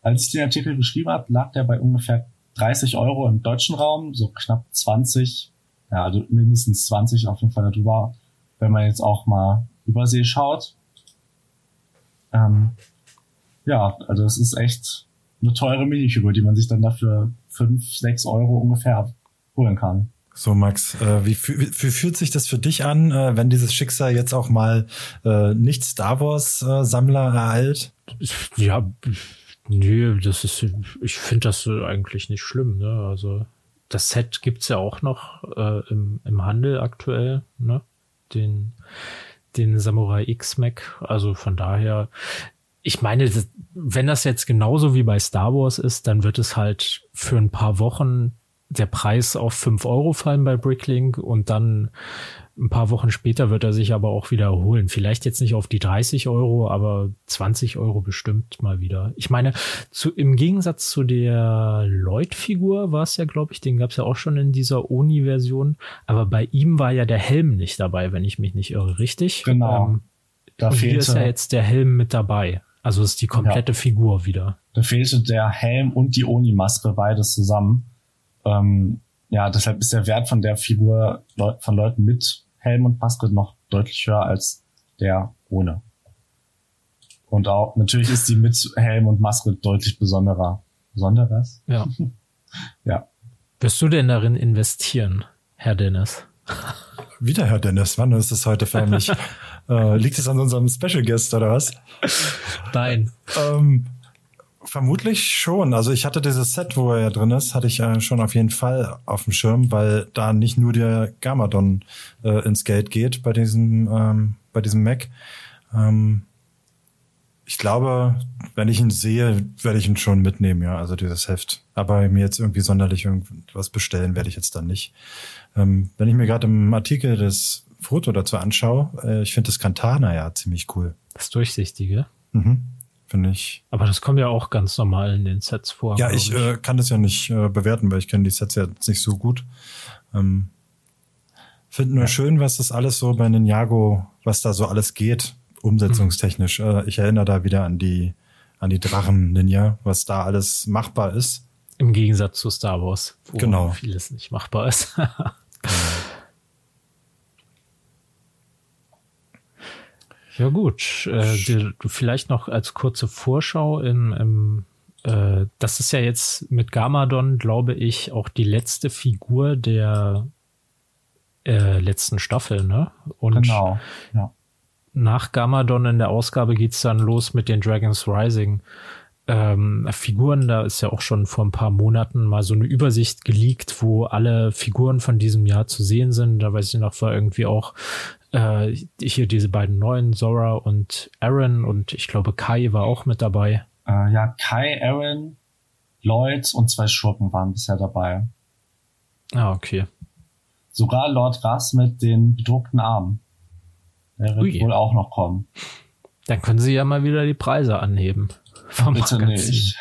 S3: Als ich den Artikel geschrieben habe, lag der bei ungefähr 30 Euro im deutschen Raum, so knapp 20, ja, also mindestens 20 auf jeden Fall darüber, wenn man jetzt auch mal Übersee schaut. Ähm, ja, also es ist echt eine teure Minifigur, die man sich dann dafür 5, 6 Euro ungefähr holen kann.
S2: So, Max, äh, wie, wie, fühlt sich das für dich an, äh, wenn dieses Schicksal jetzt auch mal äh, nicht Star Wars äh, Sammler ereilt?
S1: Ja, Nee, das ist, ich finde das eigentlich nicht schlimm, ne? Also das Set gibt's ja auch noch äh, im, im Handel aktuell, ne? Den, den Samurai X-Mac. Also von daher, ich meine, wenn das jetzt genauso wie bei Star Wars ist, dann wird es halt für ein paar Wochen der Preis auf fünf Euro fallen bei Bricklink und dann ein paar Wochen später wird er sich aber auch wieder erholen. Vielleicht jetzt nicht auf die 30 Euro, aber 20 Euro bestimmt mal wieder. Ich meine, zu, im Gegensatz zu der Lloyd-Figur war es ja, glaube ich, den gab es ja auch schon in dieser Oni-Version. Aber bei ihm war ja der Helm nicht dabei, wenn ich mich nicht irre, richtig?
S3: Genau. Ähm,
S1: da und hier ist ja jetzt der Helm mit dabei. Also ist die komplette ja. Figur wieder.
S3: Da fehlte der Helm und die Oni-Maske, beides zusammen. Ähm, ja, deshalb ist der Wert von der Figur von Leuten mit Helm und Maske noch deutlich höher als der ohne. Und auch, natürlich ist die mit Helm und Maske deutlich besonderer. Besonderes?
S1: Ja.
S3: ja.
S1: Wirst du denn darin investieren, Herr Dennis?
S2: Wieder Herr Dennis, wann ist es heute förmlich? äh, liegt es an unserem Special Guest oder was?
S1: Nein.
S2: Ähm, Vermutlich schon. Also ich hatte dieses Set, wo er ja drin ist, hatte ich ja schon auf jeden Fall auf dem Schirm, weil da nicht nur der Gamadon äh, ins Geld geht bei diesem ähm, bei diesem Mac. Ähm, ich glaube, wenn ich ihn sehe, werde ich ihn schon mitnehmen, ja, also dieses Heft. Aber mir jetzt irgendwie sonderlich irgendwas bestellen werde ich jetzt dann nicht. Ähm, wenn ich mir gerade im Artikel das Foto dazu anschaue, äh, ich finde das Kantana ja ziemlich cool.
S1: Das Durchsichtige.
S2: Mhm finde ich.
S1: Aber das kommt ja auch ganz normal in den Sets vor.
S2: Ja, ich, ich. Äh, kann das ja nicht äh, bewerten, weil ich kenne die Sets ja nicht so gut. Ähm, Finde nur ja. schön, was das alles so bei Ninjago, was da so alles geht, umsetzungstechnisch. Mhm. Äh, ich erinnere da wieder an die, an die Drachen-Ninja, was da alles machbar ist.
S1: Im Gegensatz zu Star Wars,
S2: wo genau.
S1: vieles nicht machbar ist. Ja gut, äh, die, vielleicht noch als kurze Vorschau im, im äh, das ist ja jetzt mit Gamadon, glaube ich, auch die letzte Figur der äh, letzten Staffel, ne?
S3: Und genau, ja.
S1: Nach Gamadon in der Ausgabe geht's dann los mit den Dragons Rising. Ähm, Figuren, da ist ja auch schon vor ein paar Monaten mal so eine Übersicht geleakt, wo alle Figuren von diesem Jahr zu sehen sind. Da weiß ich noch, war irgendwie auch äh, hier diese beiden neuen, Zora und Aaron und ich glaube Kai war auch mit dabei.
S3: Äh, ja, Kai, Aaron, Lloyd und zwei Schurken waren bisher dabei.
S1: Ah, okay.
S3: Sogar Lord Rass mit den bedruckten Armen. Der wird Ui. wohl auch noch kommen.
S1: Dann können sie ja mal wieder die Preise anheben.
S3: Vom Bitte Magazin. nicht.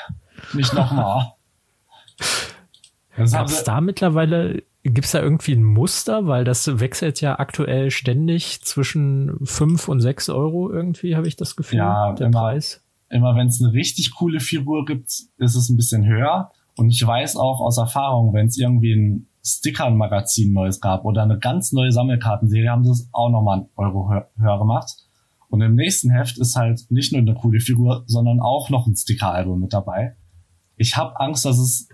S3: Nicht nochmal.
S1: Gab es da mittlerweile Gibt es da irgendwie ein Muster? Weil das wechselt ja aktuell ständig zwischen fünf und sechs Euro irgendwie, habe ich das Gefühl,
S3: ja, der immer, Preis. Immer wenn es eine richtig coole Figur gibt, ist es ein bisschen höher. Und ich weiß auch aus Erfahrung, wenn es irgendwie ein Sticker-Magazin Neues gab oder eine ganz neue Sammelkartenserie, haben sie es auch nochmal einen Euro höher gemacht. Und im nächsten Heft ist halt nicht nur eine coole Figur, sondern auch noch ein Sticker-Album mit dabei. Ich habe Angst, dass es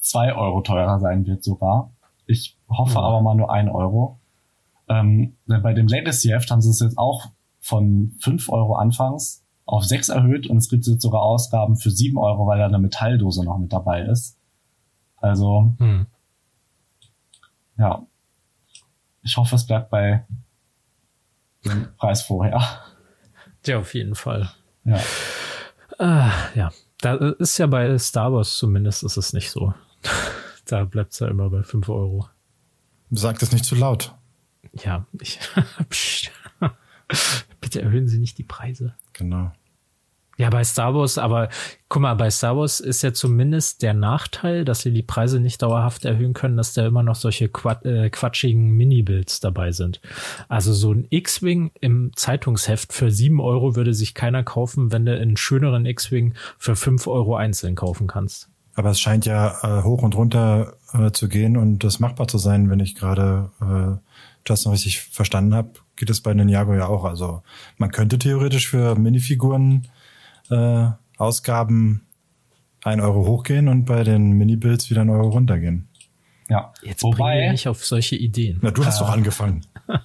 S3: zwei Euro teurer sein wird sogar. Ich hoffe ja. aber mal nur ein Euro. Ähm, bei dem Legacy Heft haben sie es jetzt auch von fünf Euro anfangs auf sechs erhöht und es gibt jetzt sogar Ausgaben für sieben Euro, weil da eine Metalldose noch mit dabei ist. Also, hm. ja. Ich hoffe, es bleibt bei dem Preis vorher.
S1: Ja, auf jeden Fall.
S3: Ja.
S1: Ah, ja. Da ist ja bei Star Wars zumindest ist es nicht so. Da bleibt es ja immer bei 5 Euro.
S2: Sag das nicht zu laut.
S1: Ja, ich. Bitte erhöhen Sie nicht die Preise.
S2: Genau.
S1: Ja, bei Star Wars, aber guck mal, bei Star Wars ist ja zumindest der Nachteil, dass sie die Preise nicht dauerhaft erhöhen können, dass da immer noch solche quat äh, quatschigen Mini-Builds dabei sind. Also so ein X-Wing im Zeitungsheft für sieben Euro würde sich keiner kaufen, wenn du einen schöneren X-Wing für fünf Euro einzeln kaufen kannst.
S2: Aber es scheint ja äh, hoch und runter äh, zu gehen und das machbar zu sein, wenn ich gerade äh, das noch richtig verstanden habe, geht es bei Ninjago ja auch. Also man könnte theoretisch für Minifiguren äh, Ausgaben ein Euro hochgehen und bei den Mini-Builds wieder ein Euro runtergehen.
S3: Ja,
S1: jetzt wobei wir nicht auf solche Ideen.
S2: Na, du hast äh, doch angefangen.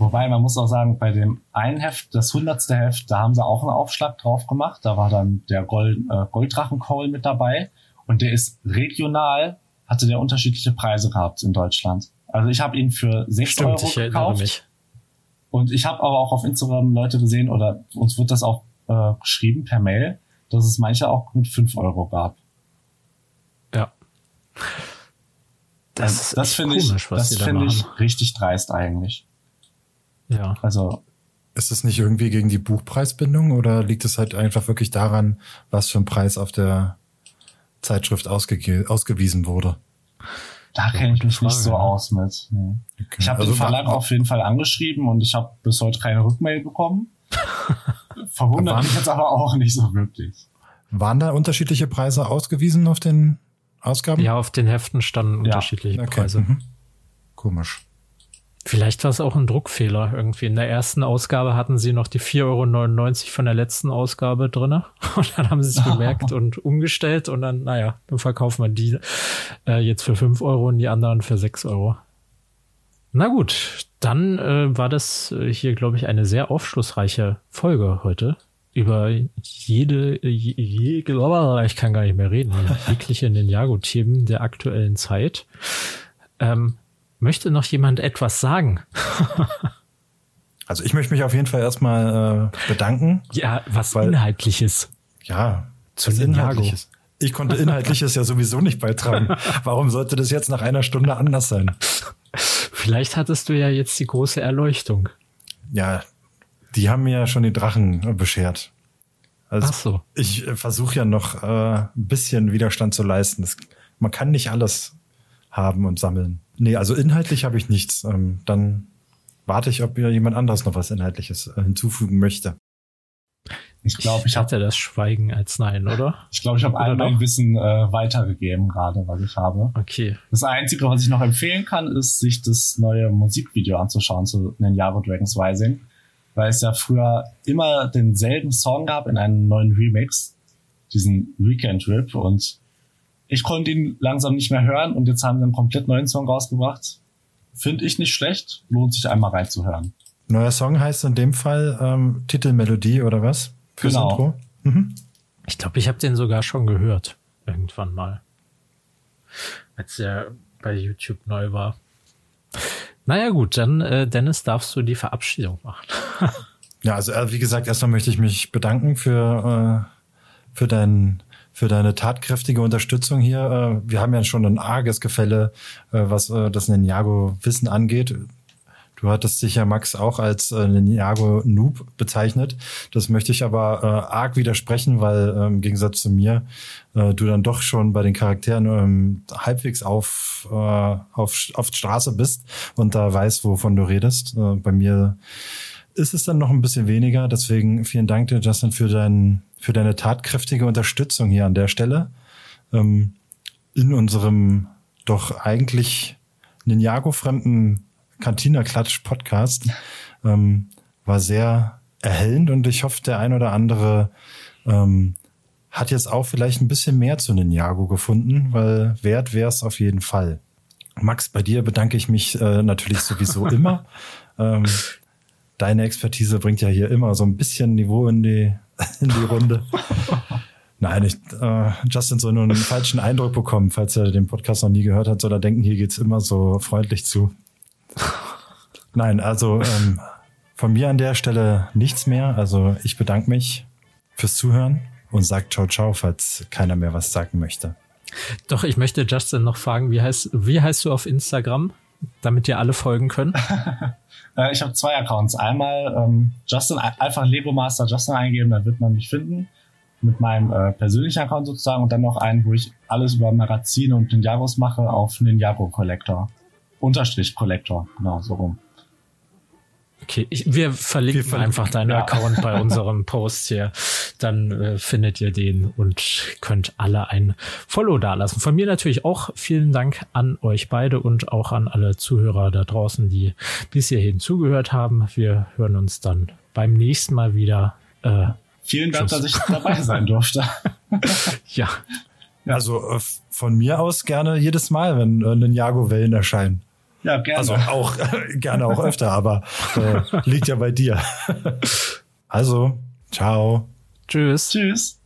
S3: Wobei, man muss auch sagen, bei dem einen Heft, das hundertste Heft, da haben sie auch einen Aufschlag drauf gemacht. Da war dann der Gold, äh, Golddrachen-Call mit dabei. Und der ist regional, hatte der unterschiedliche Preise gehabt in Deutschland. Also ich habe ihn für 6 Stimmt, Euro
S1: ich gekauft. Mich.
S3: Und ich habe aber auch auf Instagram Leute gesehen, oder uns wird das auch äh, geschrieben per Mail, dass es manche auch mit 5 Euro gab.
S1: Ja.
S3: Das, das finde ich, das finde ich richtig dreist eigentlich.
S1: Ja.
S2: Also. Ist es nicht irgendwie gegen die Buchpreisbindung oder liegt es halt einfach wirklich daran, was für ein Preis auf der Zeitschrift ausge ausgewiesen wurde?
S3: Da kenne ich mich Frage, nicht so aus mit. Nee. Okay. Ich habe also den Verlag auf jeden Fall angeschrieben und ich habe bis heute keine Rückmail bekommen. Verwundert mich jetzt aber auch nicht so wirklich.
S2: Waren da unterschiedliche Preise ausgewiesen auf den Ausgaben?
S1: Ja, auf den Heften standen ja. unterschiedliche okay. Preise. Mhm.
S2: Komisch.
S1: Vielleicht war es auch ein Druckfehler irgendwie. In der ersten Ausgabe hatten sie noch die 4,99 Euro von der letzten Ausgabe drinne Und dann haben sie es gemerkt und umgestellt und dann, naja, dann verkaufen wir die äh, jetzt für 5 Euro und die anderen für 6 Euro. Na gut, dann äh, war das äh, hier, glaube ich, eine sehr aufschlussreiche Folge heute über jede, je, je, ich kann gar nicht mehr reden, jegliche Ninjago-Themen der aktuellen Zeit. Ähm, möchte noch jemand etwas sagen?
S2: also ich möchte mich auf jeden Fall erstmal äh, bedanken.
S1: Ja, was weil, Inhaltliches.
S2: Ja, zu Inhaltliches. Ich konnte Inhaltliches ja sowieso nicht beitragen. Warum sollte das jetzt nach einer Stunde anders sein?
S1: Vielleicht hattest du ja jetzt die große Erleuchtung.
S2: Ja, die haben mir ja schon die Drachen beschert. Also
S1: Ach so.
S2: ich äh, versuche ja noch äh, ein bisschen Widerstand zu leisten. Das, man kann nicht alles haben und sammeln. Nee, also inhaltlich habe ich nichts. Ähm, dann warte ich, ob mir jemand anderes noch was Inhaltliches äh, hinzufügen möchte.
S1: Ich glaube, ich hatte das Schweigen als Nein, oder?
S3: Ich glaube, ich habe all mein Wissen äh, weitergegeben, gerade was ich habe.
S1: Okay.
S3: Das Einzige, was ich noch empfehlen kann, ist, sich das neue Musikvideo anzuschauen zu Ninjago Dragons Rising weil es ja früher immer denselben Song gab in einem neuen Remix, diesen Weekend Rip und ich konnte ihn langsam nicht mehr hören und jetzt haben sie einen komplett neuen Song rausgebracht. Finde ich nicht schlecht, lohnt sich einmal reinzuhören.
S2: Neuer Song heißt in dem Fall ähm, Titelmelodie oder was?
S3: Fürs genau. Intro?
S1: Mhm. Ich glaube, ich habe den sogar schon gehört. Irgendwann mal. Als er bei YouTube neu war. Naja gut, dann äh, Dennis, darfst du die Verabschiedung machen.
S2: ja, also äh, wie gesagt, erstmal möchte ich mich bedanken für, äh, für, dein, für deine tatkräftige Unterstützung hier. Äh, wir haben ja schon ein arges Gefälle, äh, was äh, das Ninjago-Wissen angeht. Du hattest dich ja, Max, auch als äh, Ninjago Noob bezeichnet. Das möchte ich aber arg widersprechen, weil äh, im Gegensatz zu mir du dann doch schon bei den Charakteren ähm, halbwegs auf, auf, auf Straße bist und da weißt, wovon du redest. Bei mir ist es dann noch ein bisschen weniger. Deswegen vielen Dank dir, Justin, für, dein, für deine tatkräftige Unterstützung hier an der Stelle. Ähm, in unserem doch eigentlich Ninjago-fremden Cantina Klatsch Podcast. Ähm, war sehr erhellend und ich hoffe, der ein oder andere ähm, hat jetzt auch vielleicht ein bisschen mehr zu Ninjago gefunden, weil wert wäre es auf jeden Fall. Max, bei dir bedanke ich mich äh, natürlich sowieso immer. Ähm, deine Expertise bringt ja hier immer so ein bisschen Niveau in die, in die Runde. Nein, ich, äh, Justin soll nur einen falschen Eindruck bekommen, falls er den Podcast noch nie gehört hat, soll er denken, hier geht's immer so freundlich zu. Nein, also ähm, von mir an der Stelle nichts mehr. Also ich bedanke mich fürs Zuhören und sage ciao ciao, falls keiner mehr was sagen möchte.
S1: Doch, ich möchte Justin noch fragen, wie heißt, wie heißt du auf Instagram, damit dir alle folgen können?
S3: Äh, ich habe zwei Accounts. Einmal ähm, Justin, einfach Lego Master Justin eingeben, dann wird man mich finden. Mit meinem äh, persönlichen Account sozusagen und dann noch einen, wo ich alles über Magazine und Ninjagos mache auf Ninjago Collector. Unterstrich Collector, genau, so rum.
S1: Okay, ich, wir verlinken, wir verlinken einfach deinen ja. Account bei unserem Post hier. Dann äh, findet ihr den und könnt alle ein Follow dalassen. Von mir natürlich auch vielen Dank an euch beide und auch an alle Zuhörer da draußen, die bis hierhin zugehört haben. Wir hören uns dann beim nächsten Mal wieder. Äh,
S3: vielen Dank, Tschüss. dass ich dabei sein durfte.
S1: ja.
S2: Also äh, von mir aus gerne jedes Mal, wenn äh, Ninjago-Wellen erscheinen.
S3: Ja, gerne.
S2: Also auch gerne auch öfter, aber äh, liegt ja bei dir. also, ciao.
S1: Tschüss.
S3: Tschüss.